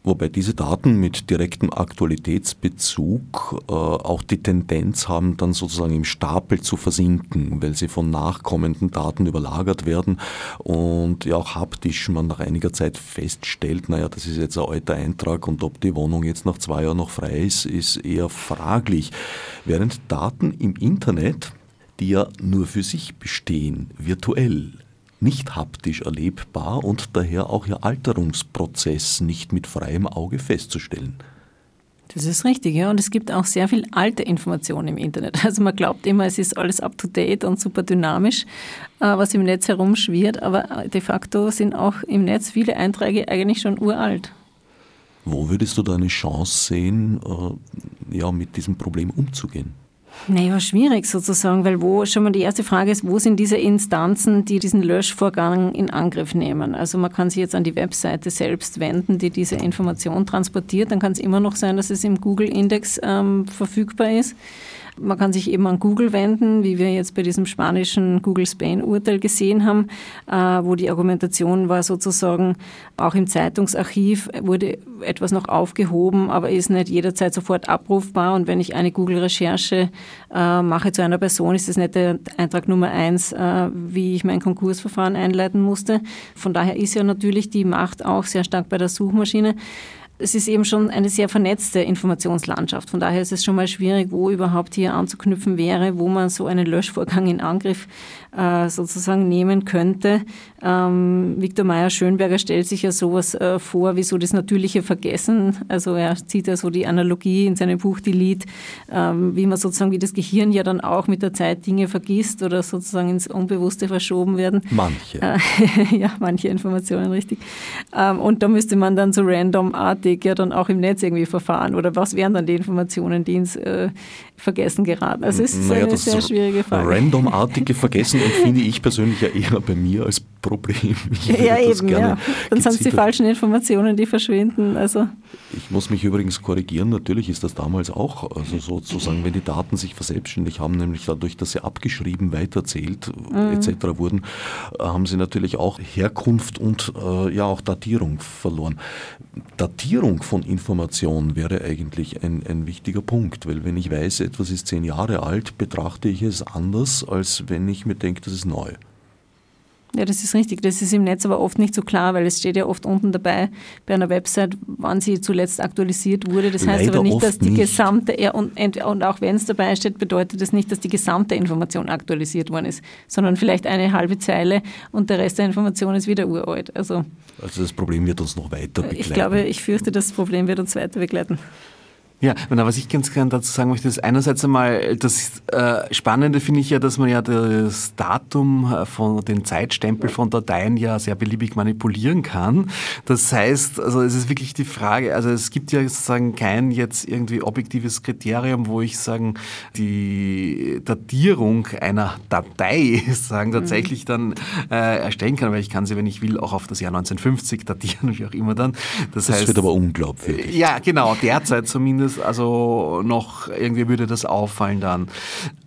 Wobei diese Daten mit direktem Aktualitätsbezug äh, auch die Tendenz haben, dann sozusagen im Stapel zu versinken, weil sie von nachkommenden Daten überlagert werden und ja auch haptisch man nach einiger Zeit feststellt, naja, das ist jetzt ein alter Eintrag und ob die Wohnung jetzt nach zwei Jahren noch frei ist, ist eher fraglich. Während Daten im Internet, die ja nur für sich bestehen, virtuell nicht haptisch erlebbar und daher auch ihr Alterungsprozess nicht mit freiem Auge festzustellen. Das ist richtig, ja. Und es gibt auch sehr viel alte Informationen im Internet. Also man glaubt immer, es ist alles up-to-date und super dynamisch, äh, was im Netz herumschwirrt, aber de facto sind auch im Netz viele Einträge eigentlich schon uralt. Wo würdest du da eine Chance sehen, äh, ja, mit diesem Problem umzugehen? Naja, schwierig sozusagen, weil wo schon mal die erste Frage ist, wo sind diese Instanzen, die diesen Löschvorgang in Angriff nehmen? Also man kann sich jetzt an die Webseite selbst wenden, die diese Information transportiert. Dann kann es immer noch sein, dass es im Google-Index ähm, verfügbar ist. Man kann sich eben an Google wenden, wie wir jetzt bei diesem spanischen Google Spain-Urteil gesehen haben, äh, wo die Argumentation war sozusagen, auch im Zeitungsarchiv wurde etwas noch aufgehoben, aber ist nicht jederzeit sofort abrufbar. Und wenn ich eine Google-Recherche äh, mache zu einer Person, ist das nicht der Eintrag Nummer eins, äh, wie ich mein Konkursverfahren einleiten musste. Von daher ist ja natürlich die Macht auch sehr stark bei der Suchmaschine es ist eben schon eine sehr vernetzte Informationslandschaft. Von daher ist es schon mal schwierig, wo überhaupt hier anzuknüpfen wäre, wo man so einen Löschvorgang in Angriff äh, sozusagen nehmen könnte. Ähm, Viktor Meyer-Schönberger stellt sich ja sowas äh, vor wie so das natürliche Vergessen. Also er zieht ja so die Analogie in seinem Buch Lied, ähm, wie man sozusagen, wie das Gehirn ja dann auch mit der Zeit Dinge vergisst oder sozusagen ins Unbewusste verschoben werden. Manche. Äh, ja, manche Informationen, richtig. Ähm, und da müsste man dann so randomartig ja dann auch im Netz irgendwie verfahren. Oder was wären dann die Informationen, die ins äh, Vergessen geraten? Also es ist naja, eine sehr schwierige Frage. Randomartige Vergessen empfinde ich persönlich ja eher bei mir als Problem. ja, eben, ja. Dann sind es die falschen Informationen, die verschwinden. Also. Ich muss mich übrigens korrigieren, natürlich ist das damals auch, also sozusagen, wenn die Daten sich verselbstständigt haben, nämlich dadurch, dass sie abgeschrieben, weiterzählt mhm. etc. wurden, haben sie natürlich auch Herkunft und äh, ja auch Datierung verloren. Datierung von Informationen wäre eigentlich ein, ein wichtiger Punkt, weil wenn ich weiß, etwas ist zehn Jahre alt, betrachte ich es anders, als wenn ich mir denke, das ist neu. Ja, das ist richtig. Das ist im Netz aber oft nicht so klar, weil es steht ja oft unten dabei bei einer Website, wann sie zuletzt aktualisiert wurde. Das heißt Leider aber nicht, dass die gesamte, ja, und, und auch wenn es dabei steht, bedeutet das nicht, dass die gesamte Information aktualisiert worden ist, sondern vielleicht eine halbe Zeile und der Rest der Information ist wieder uralt. Also, also das Problem wird uns noch weiter begleiten. Ich glaube, ich fürchte, das Problem wird uns weiter begleiten. Ja, was ich ganz gerne dazu sagen möchte, ist einerseits einmal, das äh, Spannende finde ich ja, dass man ja das Datum äh, von den Zeitstempel von Dateien ja sehr beliebig manipulieren kann. Das heißt, also es ist wirklich die Frage, also es gibt ja sozusagen kein jetzt irgendwie objektives Kriterium, wo ich sagen, die Datierung einer Datei sagen tatsächlich dann äh, erstellen kann, weil ich kann sie, wenn ich will, auch auf das Jahr 1950 datieren, wie auch immer dann. Das, das heißt, wird aber unglaubwürdig. Ja, genau, derzeit zumindest es also noch, irgendwie würde das auffallen dann.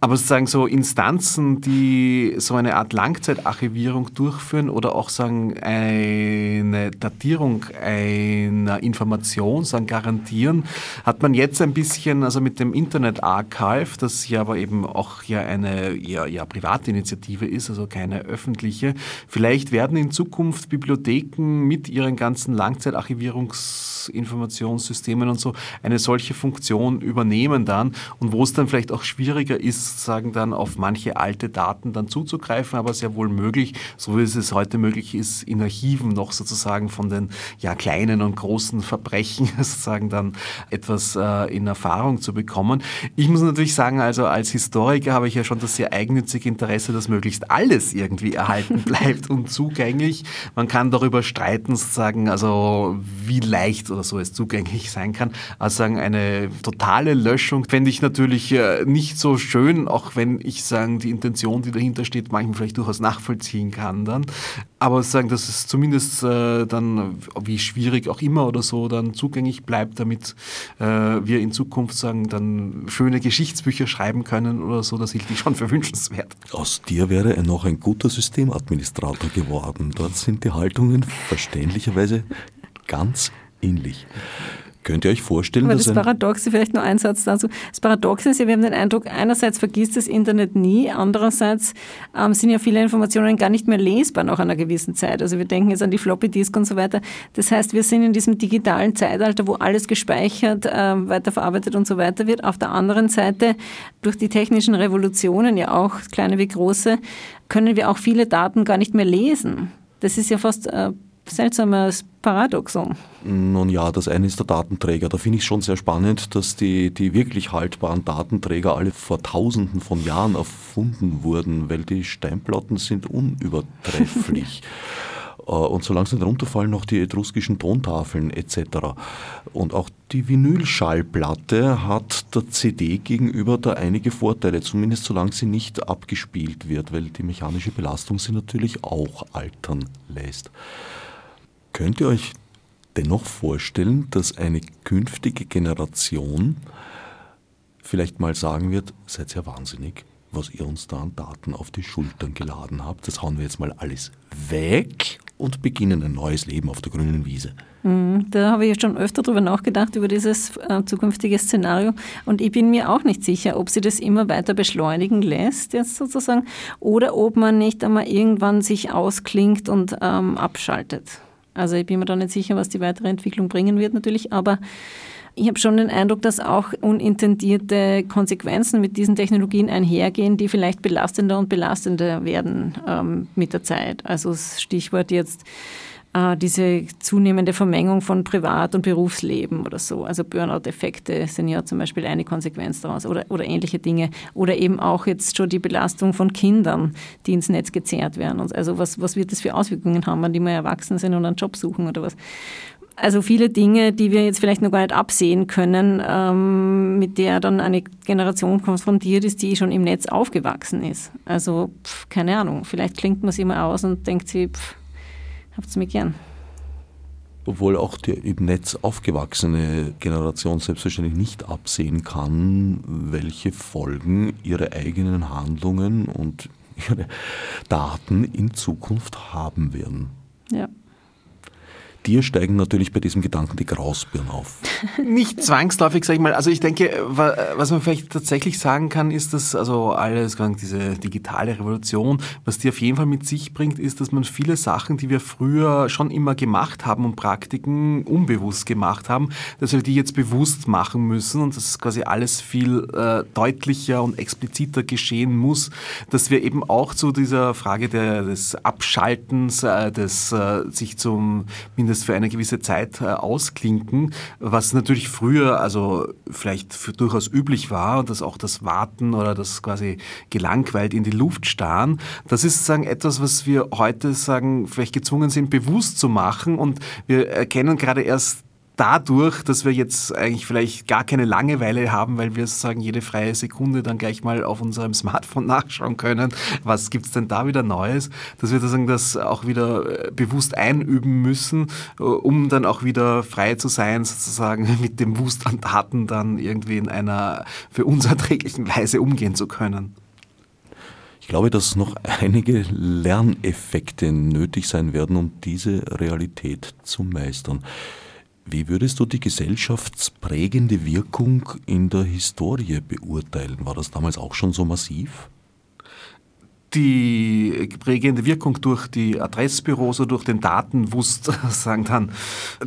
Aber sozusagen so Instanzen, die so eine Art Langzeitarchivierung durchführen oder auch sagen eine Datierung einer Information sagen garantieren, hat man jetzt ein bisschen, also mit dem Internet Archive, das ja aber eben auch ja eine ja, ja, private Initiative ist, also keine öffentliche. Vielleicht werden in Zukunft Bibliotheken mit ihren ganzen Langzeitarchivierungs Verkehrsinformationssystemen und so eine solche Funktion übernehmen dann und wo es dann vielleicht auch schwieriger ist, sagen dann auf manche alte Daten dann zuzugreifen, aber sehr wohl möglich, so wie es heute möglich ist, in Archiven noch sozusagen von den ja, kleinen und großen Verbrechen sozusagen dann etwas äh, in Erfahrung zu bekommen. Ich muss natürlich sagen, also als Historiker habe ich ja schon das sehr eigennützige Interesse, dass möglichst alles irgendwie erhalten bleibt und zugänglich. Man kann darüber streiten, sozusagen, also wie leicht oder so es zugänglich sein kann. Also sagen, eine totale Löschung fände ich natürlich äh, nicht so schön, auch wenn ich sagen, die Intention, die dahinter steht, manchmal vielleicht durchaus nachvollziehen kann dann. Aber sagen, dass es zumindest äh, dann, wie schwierig auch immer oder so, dann zugänglich bleibt, damit äh, wir in Zukunft sagen, dann schöne Geschichtsbücher schreiben können oder so, das hielt ich schon für wünschenswert. Aus dir wäre er noch ein guter Systemadministrator geworden. Dort sind die Haltungen verständlicherweise ganz ähnlich. Könnt ihr euch vorstellen, Aber dass das Paradoxe, vielleicht nur ein Satz dazu. Das Paradoxe ist ja, wir haben den Eindruck, einerseits vergisst das Internet nie, andererseits ähm, sind ja viele Informationen gar nicht mehr lesbar nach einer gewissen Zeit. Also wir denken jetzt an die Floppy Disk und so weiter. Das heißt, wir sind in diesem digitalen Zeitalter, wo alles gespeichert, äh, weiterverarbeitet und so weiter wird. Auf der anderen Seite, durch die technischen Revolutionen, ja auch kleine wie große, können wir auch viele Daten gar nicht mehr lesen. Das ist ja fast äh, seltsames Paradoxon. Nun ja, das eine ist der Datenträger. Da finde ich schon sehr spannend, dass die, die wirklich haltbaren Datenträger alle vor Tausenden von Jahren erfunden wurden, weil die Steinplatten sind unübertrefflich. Äh, und solange sie nicht runterfallen, noch die etruskischen Tontafeln etc. Und auch die Vinylschallplatte hat der CD gegenüber da einige Vorteile, zumindest solange sie nicht abgespielt wird, weil die mechanische Belastung sie natürlich auch altern lässt. Könnt ihr euch dennoch vorstellen, dass eine künftige Generation vielleicht mal sagen wird, seid ihr wahnsinnig, was ihr uns da an Daten auf die Schultern geladen habt, das hauen wir jetzt mal alles weg und beginnen ein neues Leben auf der grünen Wiese. Mhm, da habe ich schon öfter darüber nachgedacht, über dieses äh, zukünftige Szenario. Und ich bin mir auch nicht sicher, ob sie das immer weiter beschleunigen lässt, jetzt sozusagen, oder ob man nicht einmal irgendwann sich ausklingt und ähm, abschaltet. Also ich bin mir da nicht sicher, was die weitere Entwicklung bringen wird natürlich, aber ich habe schon den Eindruck, dass auch unintendierte Konsequenzen mit diesen Technologien einhergehen, die vielleicht belastender und belastender werden ähm, mit der Zeit. Also Stichwort jetzt äh, diese zunehmende Vermengung von Privat- und Berufsleben oder so. Also Burnout-Effekte sind ja zum Beispiel eine Konsequenz daraus oder, oder ähnliche Dinge. Oder eben auch jetzt schon die Belastung von Kindern, die ins Netz gezerrt werden. Also was, was wird das für Auswirkungen haben, wenn die mal erwachsen sind und einen Job suchen oder was? Also viele Dinge, die wir jetzt vielleicht noch gar nicht absehen können, ähm, mit der dann eine Generation konfrontiert ist, die schon im Netz aufgewachsen ist. Also pf, keine Ahnung, vielleicht klingt man es immer aus und denkt sie, pf, habt's mir gern. Obwohl auch die im Netz aufgewachsene Generation selbstverständlich nicht absehen kann, welche Folgen ihre eigenen Handlungen und ihre Daten in Zukunft haben werden. Ja dir steigen natürlich bei diesem Gedanken die Grausbirnen auf. Nicht zwangsläufig, sage ich mal. Also ich denke, was man vielleicht tatsächlich sagen kann, ist, dass also alles, diese digitale Revolution, was die auf jeden Fall mit sich bringt, ist, dass man viele Sachen, die wir früher schon immer gemacht haben und Praktiken unbewusst gemacht haben, dass wir die jetzt bewusst machen müssen und dass quasi alles viel äh, deutlicher und expliziter geschehen muss, dass wir eben auch zu dieser Frage der, des Abschaltens, äh, des äh, sich zum mindestens für eine gewisse Zeit äh, ausklinken, was natürlich früher also vielleicht durchaus üblich war dass auch das Warten oder das quasi gelangweilt in die Luft starren, das ist sagen etwas, was wir heute sagen vielleicht gezwungen sind bewusst zu machen. Und wir erkennen gerade erst dadurch, dass wir jetzt eigentlich vielleicht gar keine Langeweile haben, weil wir sozusagen jede freie Sekunde dann gleich mal auf unserem Smartphone nachschauen können, was gibt es denn da wieder Neues, dass wir sozusagen das auch wieder äh, bewusst einüben müssen, äh, um dann auch wieder frei zu sein, sozusagen mit dem Wust an Daten dann irgendwie in einer für uns erträglichen Weise umgehen zu können. Ich glaube, dass noch einige Lerneffekte nötig sein werden, um diese Realität zu meistern. Wie würdest du die gesellschaftsprägende Wirkung in der Historie beurteilen? War das damals auch schon so massiv? die prägende Wirkung durch die Adressbüros oder durch den Datenwust sagen dann,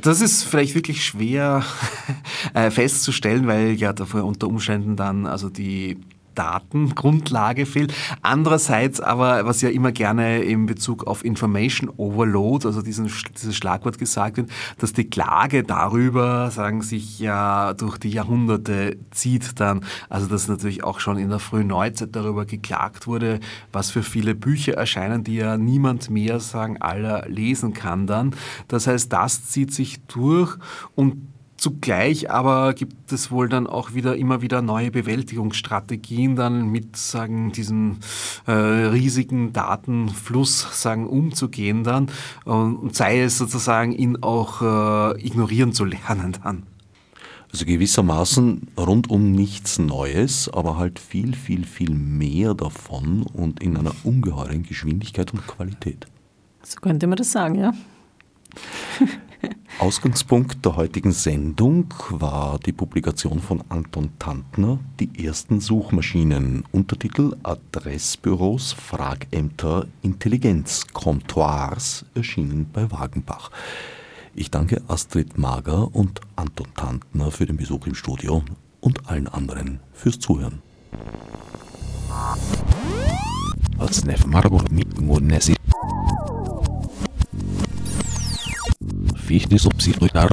das ist vielleicht wirklich schwer äh, festzustellen, weil ja davor unter Umständen dann also die Datengrundlage fehlt. Andererseits aber, was ja immer gerne in Bezug auf Information Overload, also diesen, dieses Schlagwort gesagt wird, dass die Klage darüber, sagen sich ja durch die Jahrhunderte zieht dann, also dass natürlich auch schon in der frühen Neuzeit darüber geklagt wurde, was für viele Bücher erscheinen, die ja niemand mehr, sagen aller, lesen kann dann. Das heißt, das zieht sich durch und Zugleich aber gibt es wohl dann auch wieder immer wieder neue Bewältigungsstrategien dann mit sagen diesem äh, riesigen Datenfluss sagen umzugehen dann und sei es sozusagen ihn auch äh, ignorieren zu lernen dann. Also gewissermaßen rundum nichts Neues, aber halt viel, viel, viel mehr davon und in einer ungeheuren Geschwindigkeit und Qualität. So könnte man das sagen, ja. Ausgangspunkt der heutigen Sendung war die Publikation von Anton Tantner, die ersten Suchmaschinen, Untertitel Adressbüros, Fragämter, Intelligenzkomptoirs, erschienen bei Wagenbach. Ich danke Astrid Mager und Anton Tantner für den Besuch im Studio und allen anderen fürs Zuhören. Viste isso, preciso de.